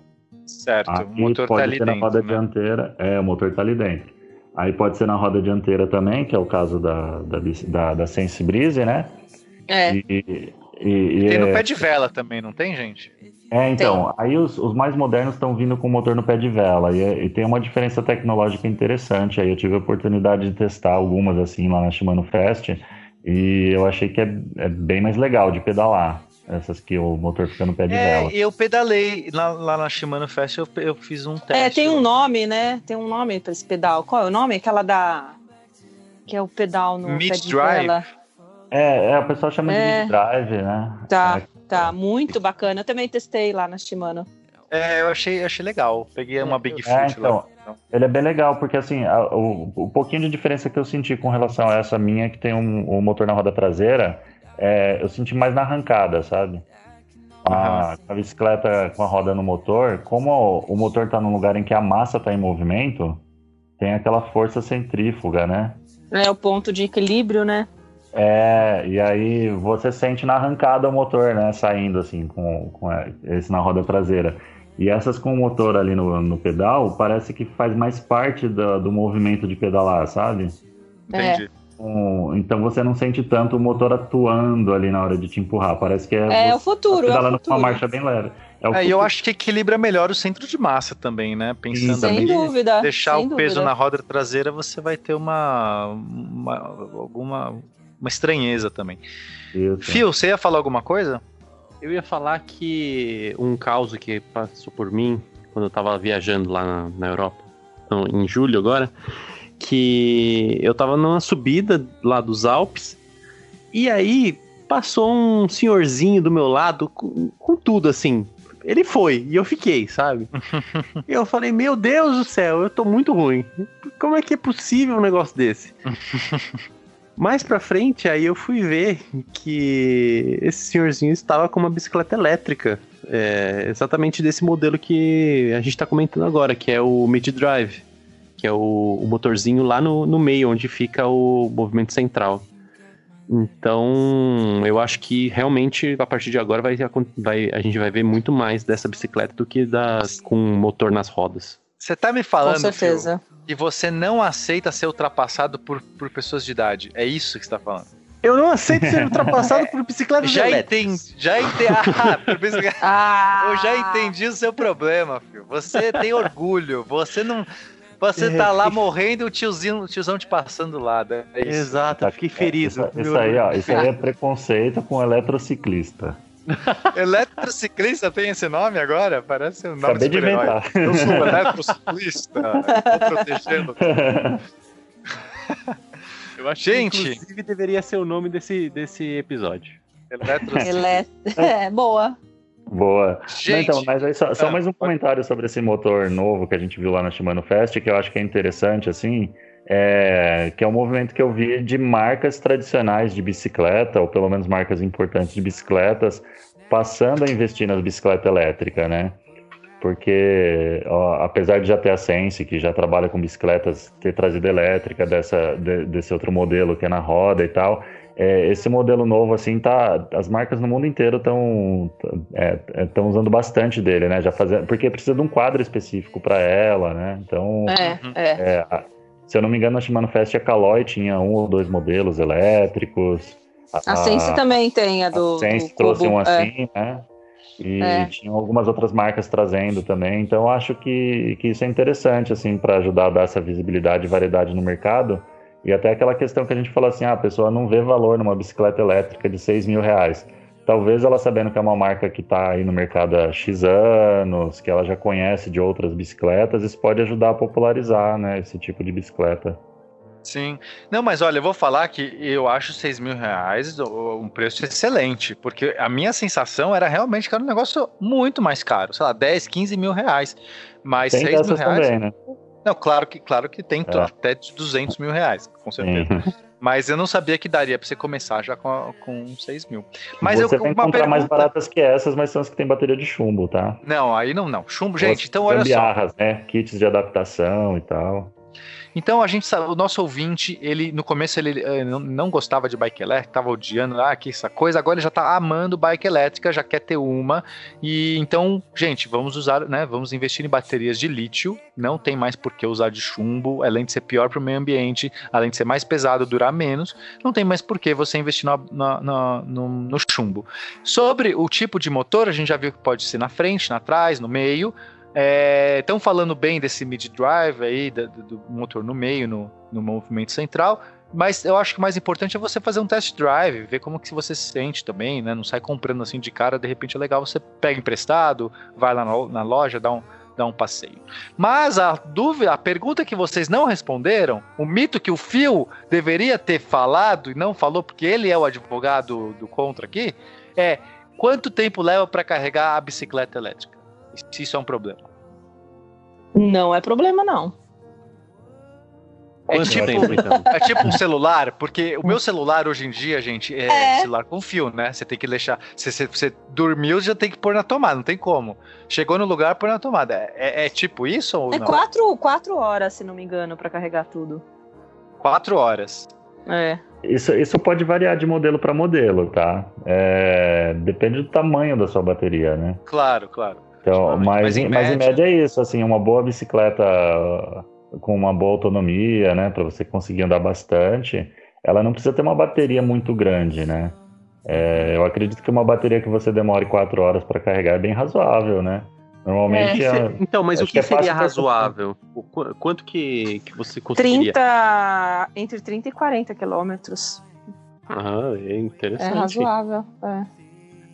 Certo, Aí o motor pode tá ali ser na dentro. roda né? dianteira, é, o motor tá ali dentro. Aí pode ser na roda dianteira também, que é o caso da, da, da, da Sense Breeze, né? É. E, e- e Tem no é- pé de vela também, não tem, gente? É, então, aí os, os mais modernos estão vindo com motor no pé de vela e, e tem uma diferença tecnológica interessante. Aí eu tive a oportunidade de testar algumas assim lá na Shimano Fest e eu achei que é, é bem mais legal de pedalar. Essas que o motor fica no pé de É, vela. eu pedalei lá, lá na Shimano Fest, eu, eu fiz um teste. É, tem um nome, né? Tem um nome pra esse pedal. Qual é o nome? Aquela da. Que é o pedal no Mid pé de drive. vela. É, é, o pessoal chama É. de mid drive, né? Tá, É, tá. Muito bacana. Eu também testei lá na Shimano. É, eu achei, achei legal. Peguei uma Big É, Foot então, lá. Ele é bem legal, porque assim, a- o, o pouquinho de diferença que eu senti com relação a essa minha, que tem um, um motor na roda traseira, é, eu senti mais na arrancada, sabe? A, a bicicleta com a roda no motor, como o motor tá num lugar em que a massa tá em movimento, tem aquela força centrífuga, né? É o ponto de equilíbrio, né? É, e aí você sente na arrancada o motor, né, saindo assim, com, com esse na roda traseira. E essas com o motor ali no, no pedal, parece que faz mais parte do, do movimento de pedalar, sabe? entendi. Um, então você não sente tanto o motor atuando ali na hora de te empurrar. Parece que é, É, o futuro, é o pedalando com uma futuro. marcha bem leve. É É, eu futuro. acho que equilibra melhor o centro de massa também, né? Pensando Sem dúvida. deixar sem o peso dúvida. na roda traseira, você vai ter uma, uma alguma uma estranheza também. Isso. Fio, você ia falar alguma coisa? Eu ia falar que um caos que passou por mim quando eu tava viajando lá na, na Europa, não, em julho agora, que eu tava numa subida lá dos Alpes e aí passou um senhorzinho do meu lado com, com tudo assim. Ele foi e eu fiquei, sabe? E eu falei, meu Deus do céu, eu tô muito ruim. Como é que é possível um negócio desse? Mais pra frente, aí eu fui ver que esse senhorzinho estava com uma bicicleta elétrica. é, exatamente desse modelo que a gente tá comentando agora, que é o Mid Drive. Que é o, o motorzinho lá no, no meio, onde fica o movimento central. Então, eu acho que realmente a partir de agora vai, vai- a gente vai ver muito mais dessa bicicleta do que das com motor nas rodas. Você tá me Com falando, certeza. Fio, que você não aceita ser ultrapassado por, por pessoas de idade. É isso que você tá falando. Eu não aceito ser ultrapassado por bicicletas Já elétricas. entendi, já entendi. Ah, por bicicleta- Ah, Eu já entendi o seu problema, filho. Você tem orgulho. Você não. Você É, tá lá morrendo e o tiozinho, o tiozão te passando lá. né? É isso. Exato, fiquei ferido. Isso, isso aí, ó, isso aí é preconceito com eletrociclista. Eletrociclista tem esse nome agora? Parece um nome Acabei de super-herói. inventar. Eu sou eletrociclista. Tô protegendo. Eu acho Gente. que inclusive deveria ser o nome desse, desse episódio. Eletrociclista. ele é, é boa. Boa. Gente. então, mas aí só, só Ah, mais um comentário sobre esse motor novo que a gente viu lá na Shimano Fest, que eu acho que é interessante, assim, é, que é um movimento que eu vi de marcas tradicionais de bicicleta, ou pelo menos marcas importantes de bicicletas, passando a investir nas bicicletas elétricas, né? Porque, ó, apesar de já ter a Sense, que já trabalha com bicicletas, ter trazido elétrica dessa, de- desse outro modelo que é na roda e tal, é, esse modelo novo, assim, tá. As marcas no mundo inteiro estão estão usando bastante dele, né? Já fazendo, porque precisa de um quadro específico para ela, né? Então, É, é. é, a- se eu não me engano, na Shimano Fest a Caloi tinha um ou dois modelos elétricos. A Sense também tem a do, a Sense do trouxe cubo. um é. assim, né? E É. tinham algumas outras marcas trazendo também. Então, eu acho que, que isso é interessante, assim, para ajudar a dar essa visibilidade e variedade no mercado. E até aquela questão que a gente falou assim: ah, a pessoa não vê valor numa bicicleta elétrica de 6 mil reais. Talvez ela sabendo que é uma marca que está aí no mercado há X anos, que ela já conhece de outras bicicletas, isso pode ajudar a popularizar né, esse tipo de bicicleta. Sim. Não, mas olha, eu vou falar que eu acho 6 mil reais um preço excelente, porque a minha sensação era realmente que era um negócio muito mais caro, sei lá, 10, 15 mil reais. Mas Tem 6 mil reais. também, né? Não, claro que, claro que tem É. até de 200 mil reais, com certeza. Sim. Mas eu não sabia que daria pra você começar já com, com 6 mil. Mas Você eu vai encontrar mais pergunta- baratas que essas, mas são as que têm bateria de chumbo, tá? Não, aí não, não. Chumbo, gente, então olha só. gambiarras, né? Kits de adaptação e tal. Então a gente o nosso ouvinte, ele no começo ele eh, não, gostava de bike elétrica, tava odiando, ah, que essa coisa, agora ele já tá amando bike elétrica, já quer ter uma. E então, gente, vamos usar, né, vamos investir em baterias de lítio, não tem mais por que usar de chumbo, além de ser pior para o meio ambiente, além de ser mais pesado, durar menos, não tem mais por que você investir no, no, no, no chumbo. Sobre o tipo de motor, a gente já viu que pode ser na frente, na trás, no meio. Estão é, falando bem desse mid-drive aí, do, do, motor no meio, no, no movimento central, mas eu acho que o mais importante é você fazer um test drive, ver como que você se sente também, né? Não sai comprando assim de cara, de repente é legal, você pega emprestado, vai lá na, loja, dá um, dá um passeio. Mas a dúvida, a pergunta que vocês não responderam, o mito que o Phil deveria ter falado e não falou, porque ele é o advogado do contra aqui, é quanto tempo leva para carregar a bicicleta elétrica? Se isso é um problema. Não é problema, não. É tipo, então? é tipo um celular, porque o meu celular hoje em dia, gente, é, é. celular com fio, né? Você tem que deixar. Você, você, você, dormiu, já tem que pôr na tomada, não tem como. Chegou no lugar, pôr na tomada. É, é, é tipo isso ou é não? É quatro, quatro horas, se não me engano, para carregar tudo. Quatro horas. É. Isso, isso pode variar de modelo para modelo, tá? É, depende do tamanho da sua bateria, né? Claro, claro. Então, mas, mas, em, mas média... em média é isso, assim, uma boa bicicleta com uma boa autonomia, né, para você conseguir andar bastante, ela não precisa ter uma bateria muito grande, né? É, eu acredito que uma bateria que você demore quatro horas para carregar é bem razoável, né? Normalmente. É, é, então, mas o que, que é seria razoável? O, quanto que, que você conseguiria? 30, entre 30 e 40 quilômetros. Ah, é interessante. É razoável, é.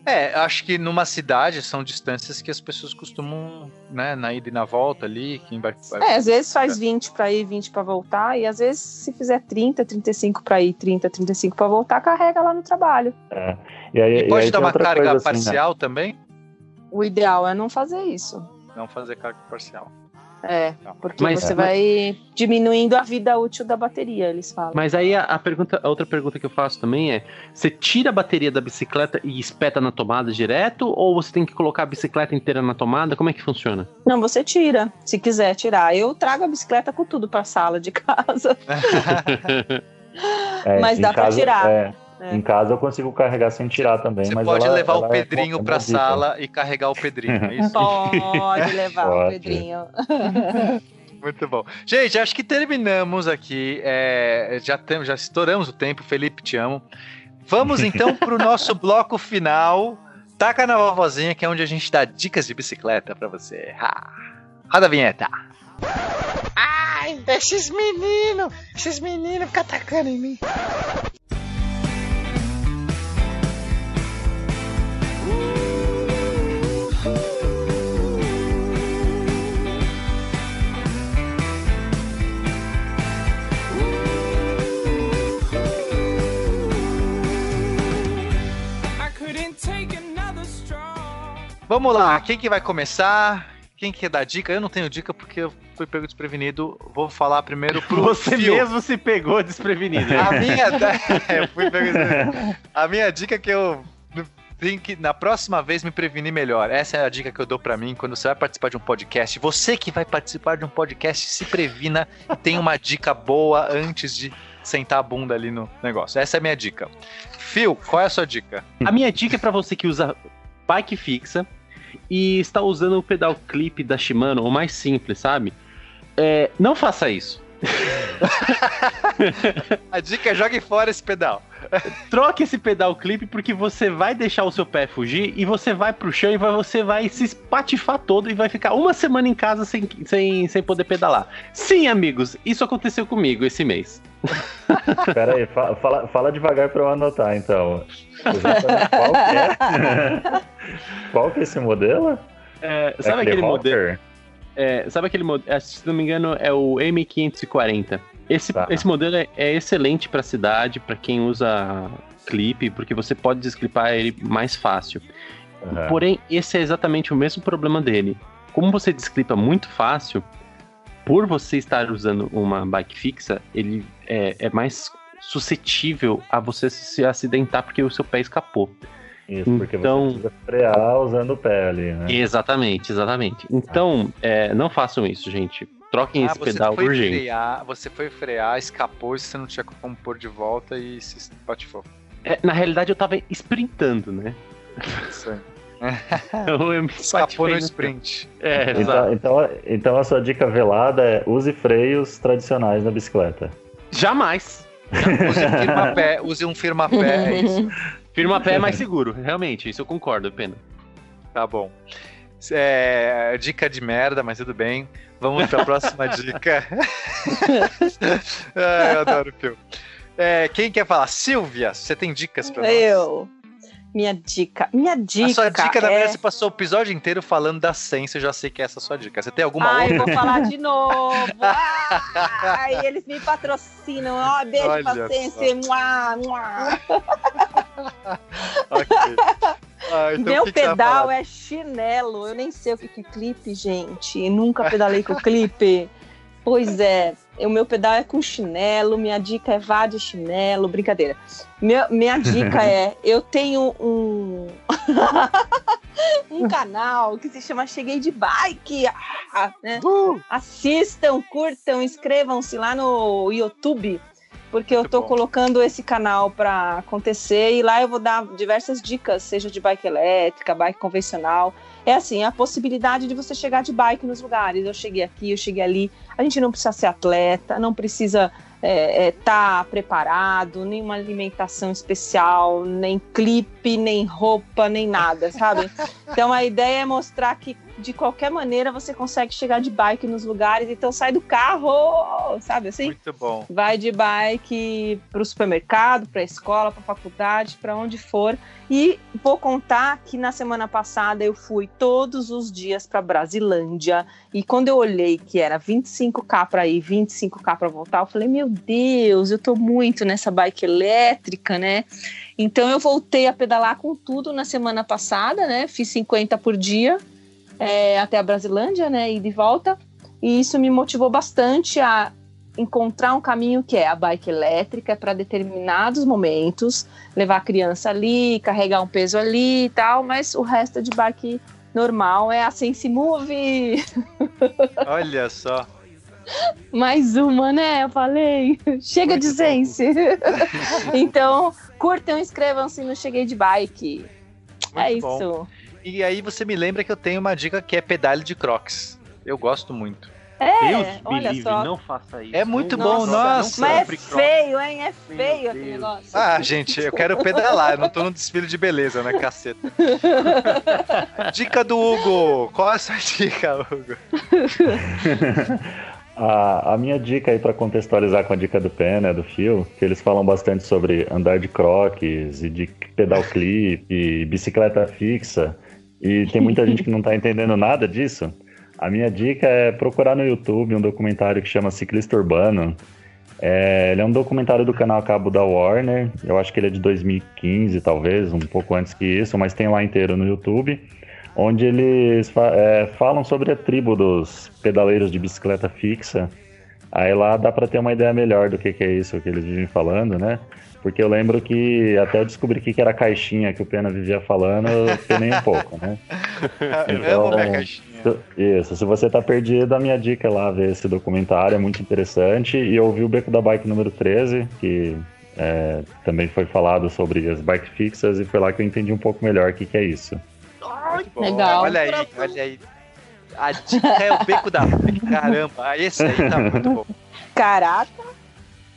É, acho que numa cidade são distâncias que as pessoas costumam, né, na ida e na volta ali, quem vai, vai... É, às vezes faz 20 para ir, 20 para voltar, e às vezes se fizer 30, 35 para ir, 30, 35 para voltar, carrega lá no trabalho. É. E, aí, e pode e aí dar uma carga assim, parcial né? também? O ideal é não fazer isso. Não fazer carga parcial. É, porque mas, você vai diminuindo a vida útil da bateria, eles falam. Mas aí a, a, pergunta, a outra pergunta que eu faço também é: você tira a bateria da bicicleta e espeta na tomada direto, ou você tem que colocar a bicicleta inteira na tomada? Como é que funciona? Não, você tira, se quiser tirar. Eu trago a bicicleta com tudo para a sala de casa. é, mas dá para tirar. É. É. Em casa eu consigo carregar sem tirar também. Você mas pode ela, levar ela o Pedrinho é pra sala e carregar o Pedrinho, é isso? Pode levar pode. o Pedrinho. Muito bom. Gente, acho que terminamos aqui. É, já, tem, já estouramos o tempo. Felipe, te amo. Vamos então para o nosso bloco final. Taca na vovozinha, que é onde a gente dá dicas de bicicleta para você. Ha. Roda a vinheta. Ai, esses meninos, esses meninos ficam atacando em mim. Vamos lá, quem que vai começar? Quem quer dar dica? Eu não tenho dica porque eu fui pego desprevenido. Vou falar primeiro pro Você Phil. mesmo se pegou desprevenido. A minha, eu fui pego A minha dica é que eu tenho que na próxima vez me prevenir melhor. Essa é a dica que eu dou para mim quando você vai participar de um podcast. Você que vai participar de um podcast, se previna e tenha uma dica boa antes de sentar a bunda ali no negócio. Essa é a minha dica. Phil, qual é a sua dica? A minha dica é para você que usa bike fixa e está usando o pedal clip da Shimano, o mais simples, sabe? É, não faça isso. A dica é jogue fora esse pedal. Troque esse pedal clipe porque você vai deixar o seu pé fugir e você vai pro chão e você vai se espatifar todo e vai ficar uma semana em casa sem, sem, sem poder pedalar. Sim, amigos, isso aconteceu comigo esse mês. Pera aí, fala, fala, fala devagar para eu anotar então. Qual que é? Qual que é esse modelo? É, sabe é aquele modelo? É, sabe aquele modelo? É, se não me engano, é o M540. Esse, tá. esse modelo é, é excelente para cidade, para quem usa clipe, porque você pode desclipar ele mais fácil. Uhum. Porém, esse é exatamente o mesmo problema dele. Como você desclipa muito fácil, por você estar usando uma bike fixa, ele é, é mais suscetível a você se acidentar porque o seu pé escapou. Isso, porque então, você precisa frear usando o pé ali, né? Exatamente, exatamente. Então, é, não façam isso, gente. Troquem Ah, esse você pedal foi urgente. frear, você foi frear, escapou e você não tinha como pôr de volta e se espatifou. É, na realidade, eu tava sprintando, né? Isso aí. Eu, me Escapou no sprint. É, Então, então, então a sua dica velada é use freios tradicionais na bicicleta. Jamais. Use um firma-pé, use um firma-pé, é isso. Firma pé é mais seguro, realmente, isso eu concordo, pena. Tá bom. É, dica de merda, mas tudo bem. Vamos pra próxima dica. Ai, eu adoro o filme. É, quem quer falar? Silvia, você tem dicas pra nós? Eu. Minha dica. Minha dica. A sua dica, na é... verdade, você passou o episódio inteiro falando da Sense, eu já sei que é essa a sua dica. Você tem alguma Ai, outra? eu vou falar de novo. Ai, eles me patrocinam. Ó, beijo Olha pra Sense. Mua, mua. Ok. Ah, então Meu pedal é chinelo. Eu nem sei o que que é clipe, gente. Nunca pedalei com clipe. Pois é, o meu pedal é com chinelo. Minha dica é vá de chinelo. Brincadeira. Meu- minha dica é: eu tenho um. um canal que se chama Cheguei de Bike. Ah, né? Assistam, curtam, inscrevam-se lá no YouTube porque eu tô colocando esse canal para acontecer e lá eu vou dar diversas dicas, seja de bike elétrica, bike convencional. É assim, a possibilidade de você chegar de bike nos lugares. Eu cheguei aqui, eu cheguei ali. A gente não precisa ser atleta, não precisa estar preparado, nenhuma alimentação especial, nem clipe, nem roupa, nem nada, sabe? Então a ideia é mostrar que de qualquer maneira você consegue chegar de bike nos lugares, então sai do carro, sabe assim? Muito bom. vai de bike para o supermercado, para a escola, para a faculdade, para onde for. E vou contar que na semana passada eu fui todos os dias para Brasilândia e quando eu olhei que era 25k para ir, 25k para voltar, eu falei: "Meu Deus, eu tô muito nessa bike elétrica, né?" Então eu voltei a pedalar com tudo na semana passada, né? Fiz 50 por dia é, até a Brasilândia, né? E de volta. E isso me motivou bastante a encontrar um caminho que é a bike elétrica para determinados momentos, levar a criança ali, carregar um peso ali e tal, mas o resto é de bike normal é a Sense Move. Olha só. Mais uma, né? Eu falei. Chega de Sense. então, curtam, inscrevam-se no Cheguei de Bike. é Muito bom. isso. E aí você me lembra que eu tenho uma dica que é pedale de crocs. Eu gosto muito. É, Deus me olha livre, só. não faça isso. É muito Não bom, nossa. não Mas é feio, hein? É feio aquele negócio. Ah, gente, eu quero pedalar, eu não tô no desfile de beleza, né, caceta? Dica do Hugo. Qual é a sua dica, Hugo? A, a minha dica aí para contextualizar com a dica do Pé, né, do Fio, que eles falam bastante sobre andar de croques e de pedal clip e bicicleta fixa, e tem muita gente que não tá entendendo nada disso. A minha dica é procurar no YouTube um documentário que chama Ciclista Urbano. É, ele é um documentário do canal cabo da Warner, eu acho que ele é de 2015, talvez, um pouco antes que isso, mas tem lá inteiro no YouTube onde eles é, falam sobre a tribo dos pedaleiros de bicicleta fixa. Aí lá dá para ter uma ideia melhor do que, que é isso que eles vivem falando, né? Porque eu lembro que até eu descobri o que, que era a caixinha que o Pena vivia falando, eu penei um pouco, né? Eu amo minha caixinha. Isso, se você tá perdido, a minha dica é lá ver esse documentário, é muito interessante. E eu ouvi o Beco da Bike número 13, que é, também foi falado sobre as bike fixas, e foi lá que eu entendi um pouco melhor o que, que é isso. Muito bom. Legal. Olha aí, olha aí. A dica é o beco da Caramba, esse aí tá muito bom. Caraca.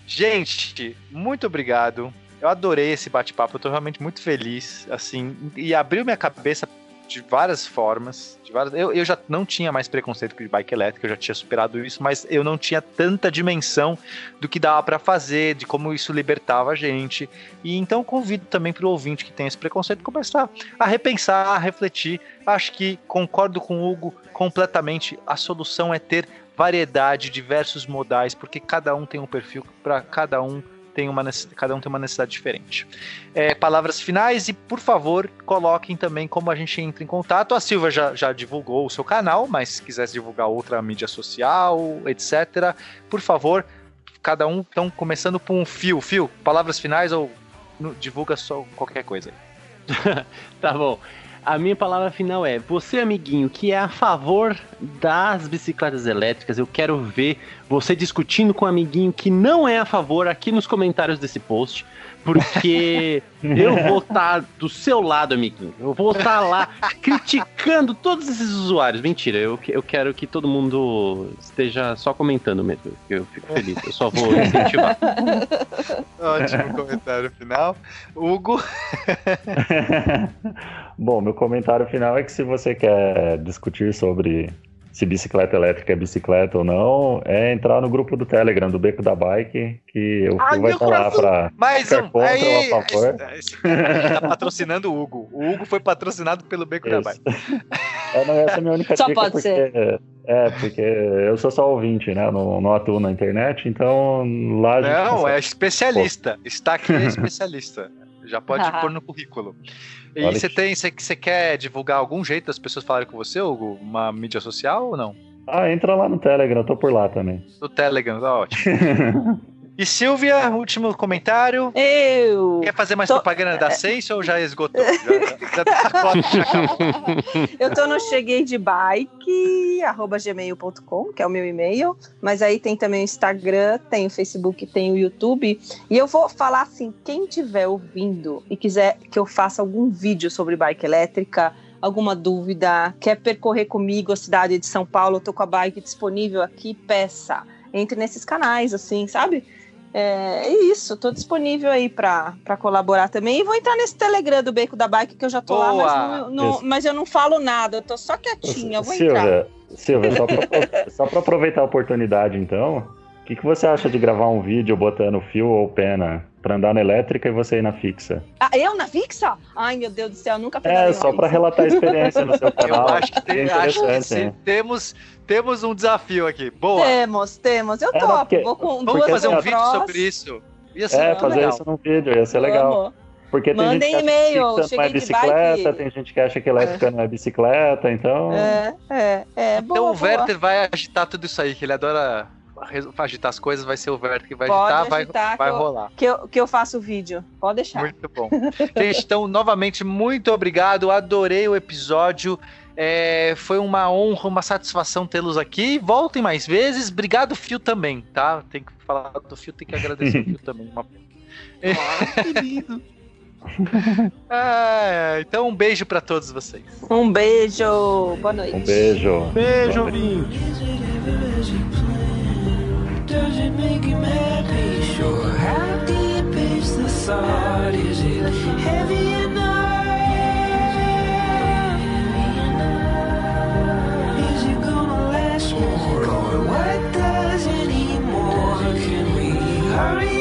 Gente, muito obrigado. Eu adorei esse bate-papo, eu tô realmente muito feliz, assim, e abriu minha cabeça de várias formas. De várias... Eu, eu já não tinha mais preconceito com bike elétrica, eu já tinha superado isso, mas eu não tinha tanta dimensão do que dava pra fazer, de como isso libertava a gente. E então convido também pro ouvinte que tem esse preconceito começar a repensar, a refletir. Acho que concordo com o Hugo completamente. A solução é ter variedade, diversos modais, porque cada um tem um perfil para cada um tem uma cada um tem uma necessidade diferente. É, palavras finais e por favor coloquem também como a gente entra em contato. A Silva já, já divulgou o seu canal, mas se quisesse divulgar outra mídia social, etc. Por favor, cada um então começando por um fio, fio. Palavras finais ou no- divulga só qualquer coisa. Tá bom. A minha palavra final é: você, amiguinho, que é a favor das bicicletas elétricas, eu quero ver você discutindo com um amiguinho que não é a favor aqui nos comentários desse post. Porque eu vou estar do seu lado, amiguinho. Eu vou estar lá criticando todos esses usuários. Mentira, eu, eu quero que todo mundo esteja só comentando mesmo. Eu fico feliz, eu só vou incentivar. Ótimo comentário final. Hugo. Bom, meu comentário final é que se você quer discutir sobre se bicicleta elétrica é bicicleta ou não, é entrar no grupo do Telegram do Beco da Bike, que eu Ai, vai estar lá para Mais um. contra Aí, ou a favor. esse, esse cara tá patrocinando o Hugo. O Hugo foi patrocinado pelo Beco da Isso. Bike. É, não, essa é a minha única Só dica, pode porque, ser. É, porque eu sou só ouvinte, né? Não, não atuo na internet, então lá a gente Não, consegue- é especialista. Está aqui é especialista. Já pode pôr no currículo. E Olha você que- tem, você, você quer divulgar algum jeito das pessoas falarem com você, Hugo? Uma mídia social ou não? Ah, entra lá no Telegram, eu tô por lá também. No Telegram, tá ótimo. E Silvia, último comentário. Eu. Quer fazer mais Tô- propaganda da Sense ou já esgotou? Já, já, já tá. Eu tô no cheguei de bike, arroba gmail.com, que é o meu e-mail. Mas aí tem também o Instagram, tem o Facebook, tem o YouTube. E eu vou falar assim: quem estiver ouvindo e quiser que eu faça algum vídeo sobre bike elétrica, alguma dúvida, quer percorrer comigo a cidade de São Paulo, eu tô com a bike disponível aqui, peça. Entre nesses canais, assim, sabe? É é isso, tô disponível aí pra colaborar também. E vou entrar nesse Telegram do Beco da Bike, que eu já tô lá, Boa! mas, não- não- mas eu não falo nada, eu tô só quietinha, eu vou entrar. Silvia, Silvia, só pra aproveitar a oportunidade, então, o que, que você acha de gravar um vídeo botando fio ou pena pra andar na elétrica e você ir na fixa? Ah, eu na fixa? Ai, meu Deus do céu, nunca É, só pra fixa. relatar a experiência no seu Eu canal. acho que, tem, é acho que sim, hein? temos, temos um desafio aqui. Boa. Temos, temos, eu É, topo. porque- vou com Vamos fazer um GoPros. vídeo sobre isso. Ia ser É, muito fazer legal. isso num vídeo, ia ser legal. Vamos. Porque tem Mandem gente que acha que não é bicicleta, tem gente que acha que elétrica não é bicicleta, então. É, é, é. Então boa, o boa. Werther vai agitar tudo isso aí, que ele adora agitar as coisas, vai ser o Werther que vai Pode agitar, vai, agitar vai que eu- rolar. Que eu, que eu faço o vídeo. Pode deixar. Muito bom. Gente, então, novamente, muito obrigado. Adorei o episódio. É, foi uma honra, uma satisfação tê-los aqui. Voltem mais vezes. Obrigado, Fio, também, tá? Tem que falar do Fio, tem que agradecer o Fio também. Uma... que lindo. Ah, é. então, um beijo pra todos vocês. Um beijo. Boa noite. Um beijo. Beijo, ouvinte. Does it make him happy? Sure. How deep is the thought? Is it heavy enough? Is it gonna last more? Or what does anymore? Can we hurry?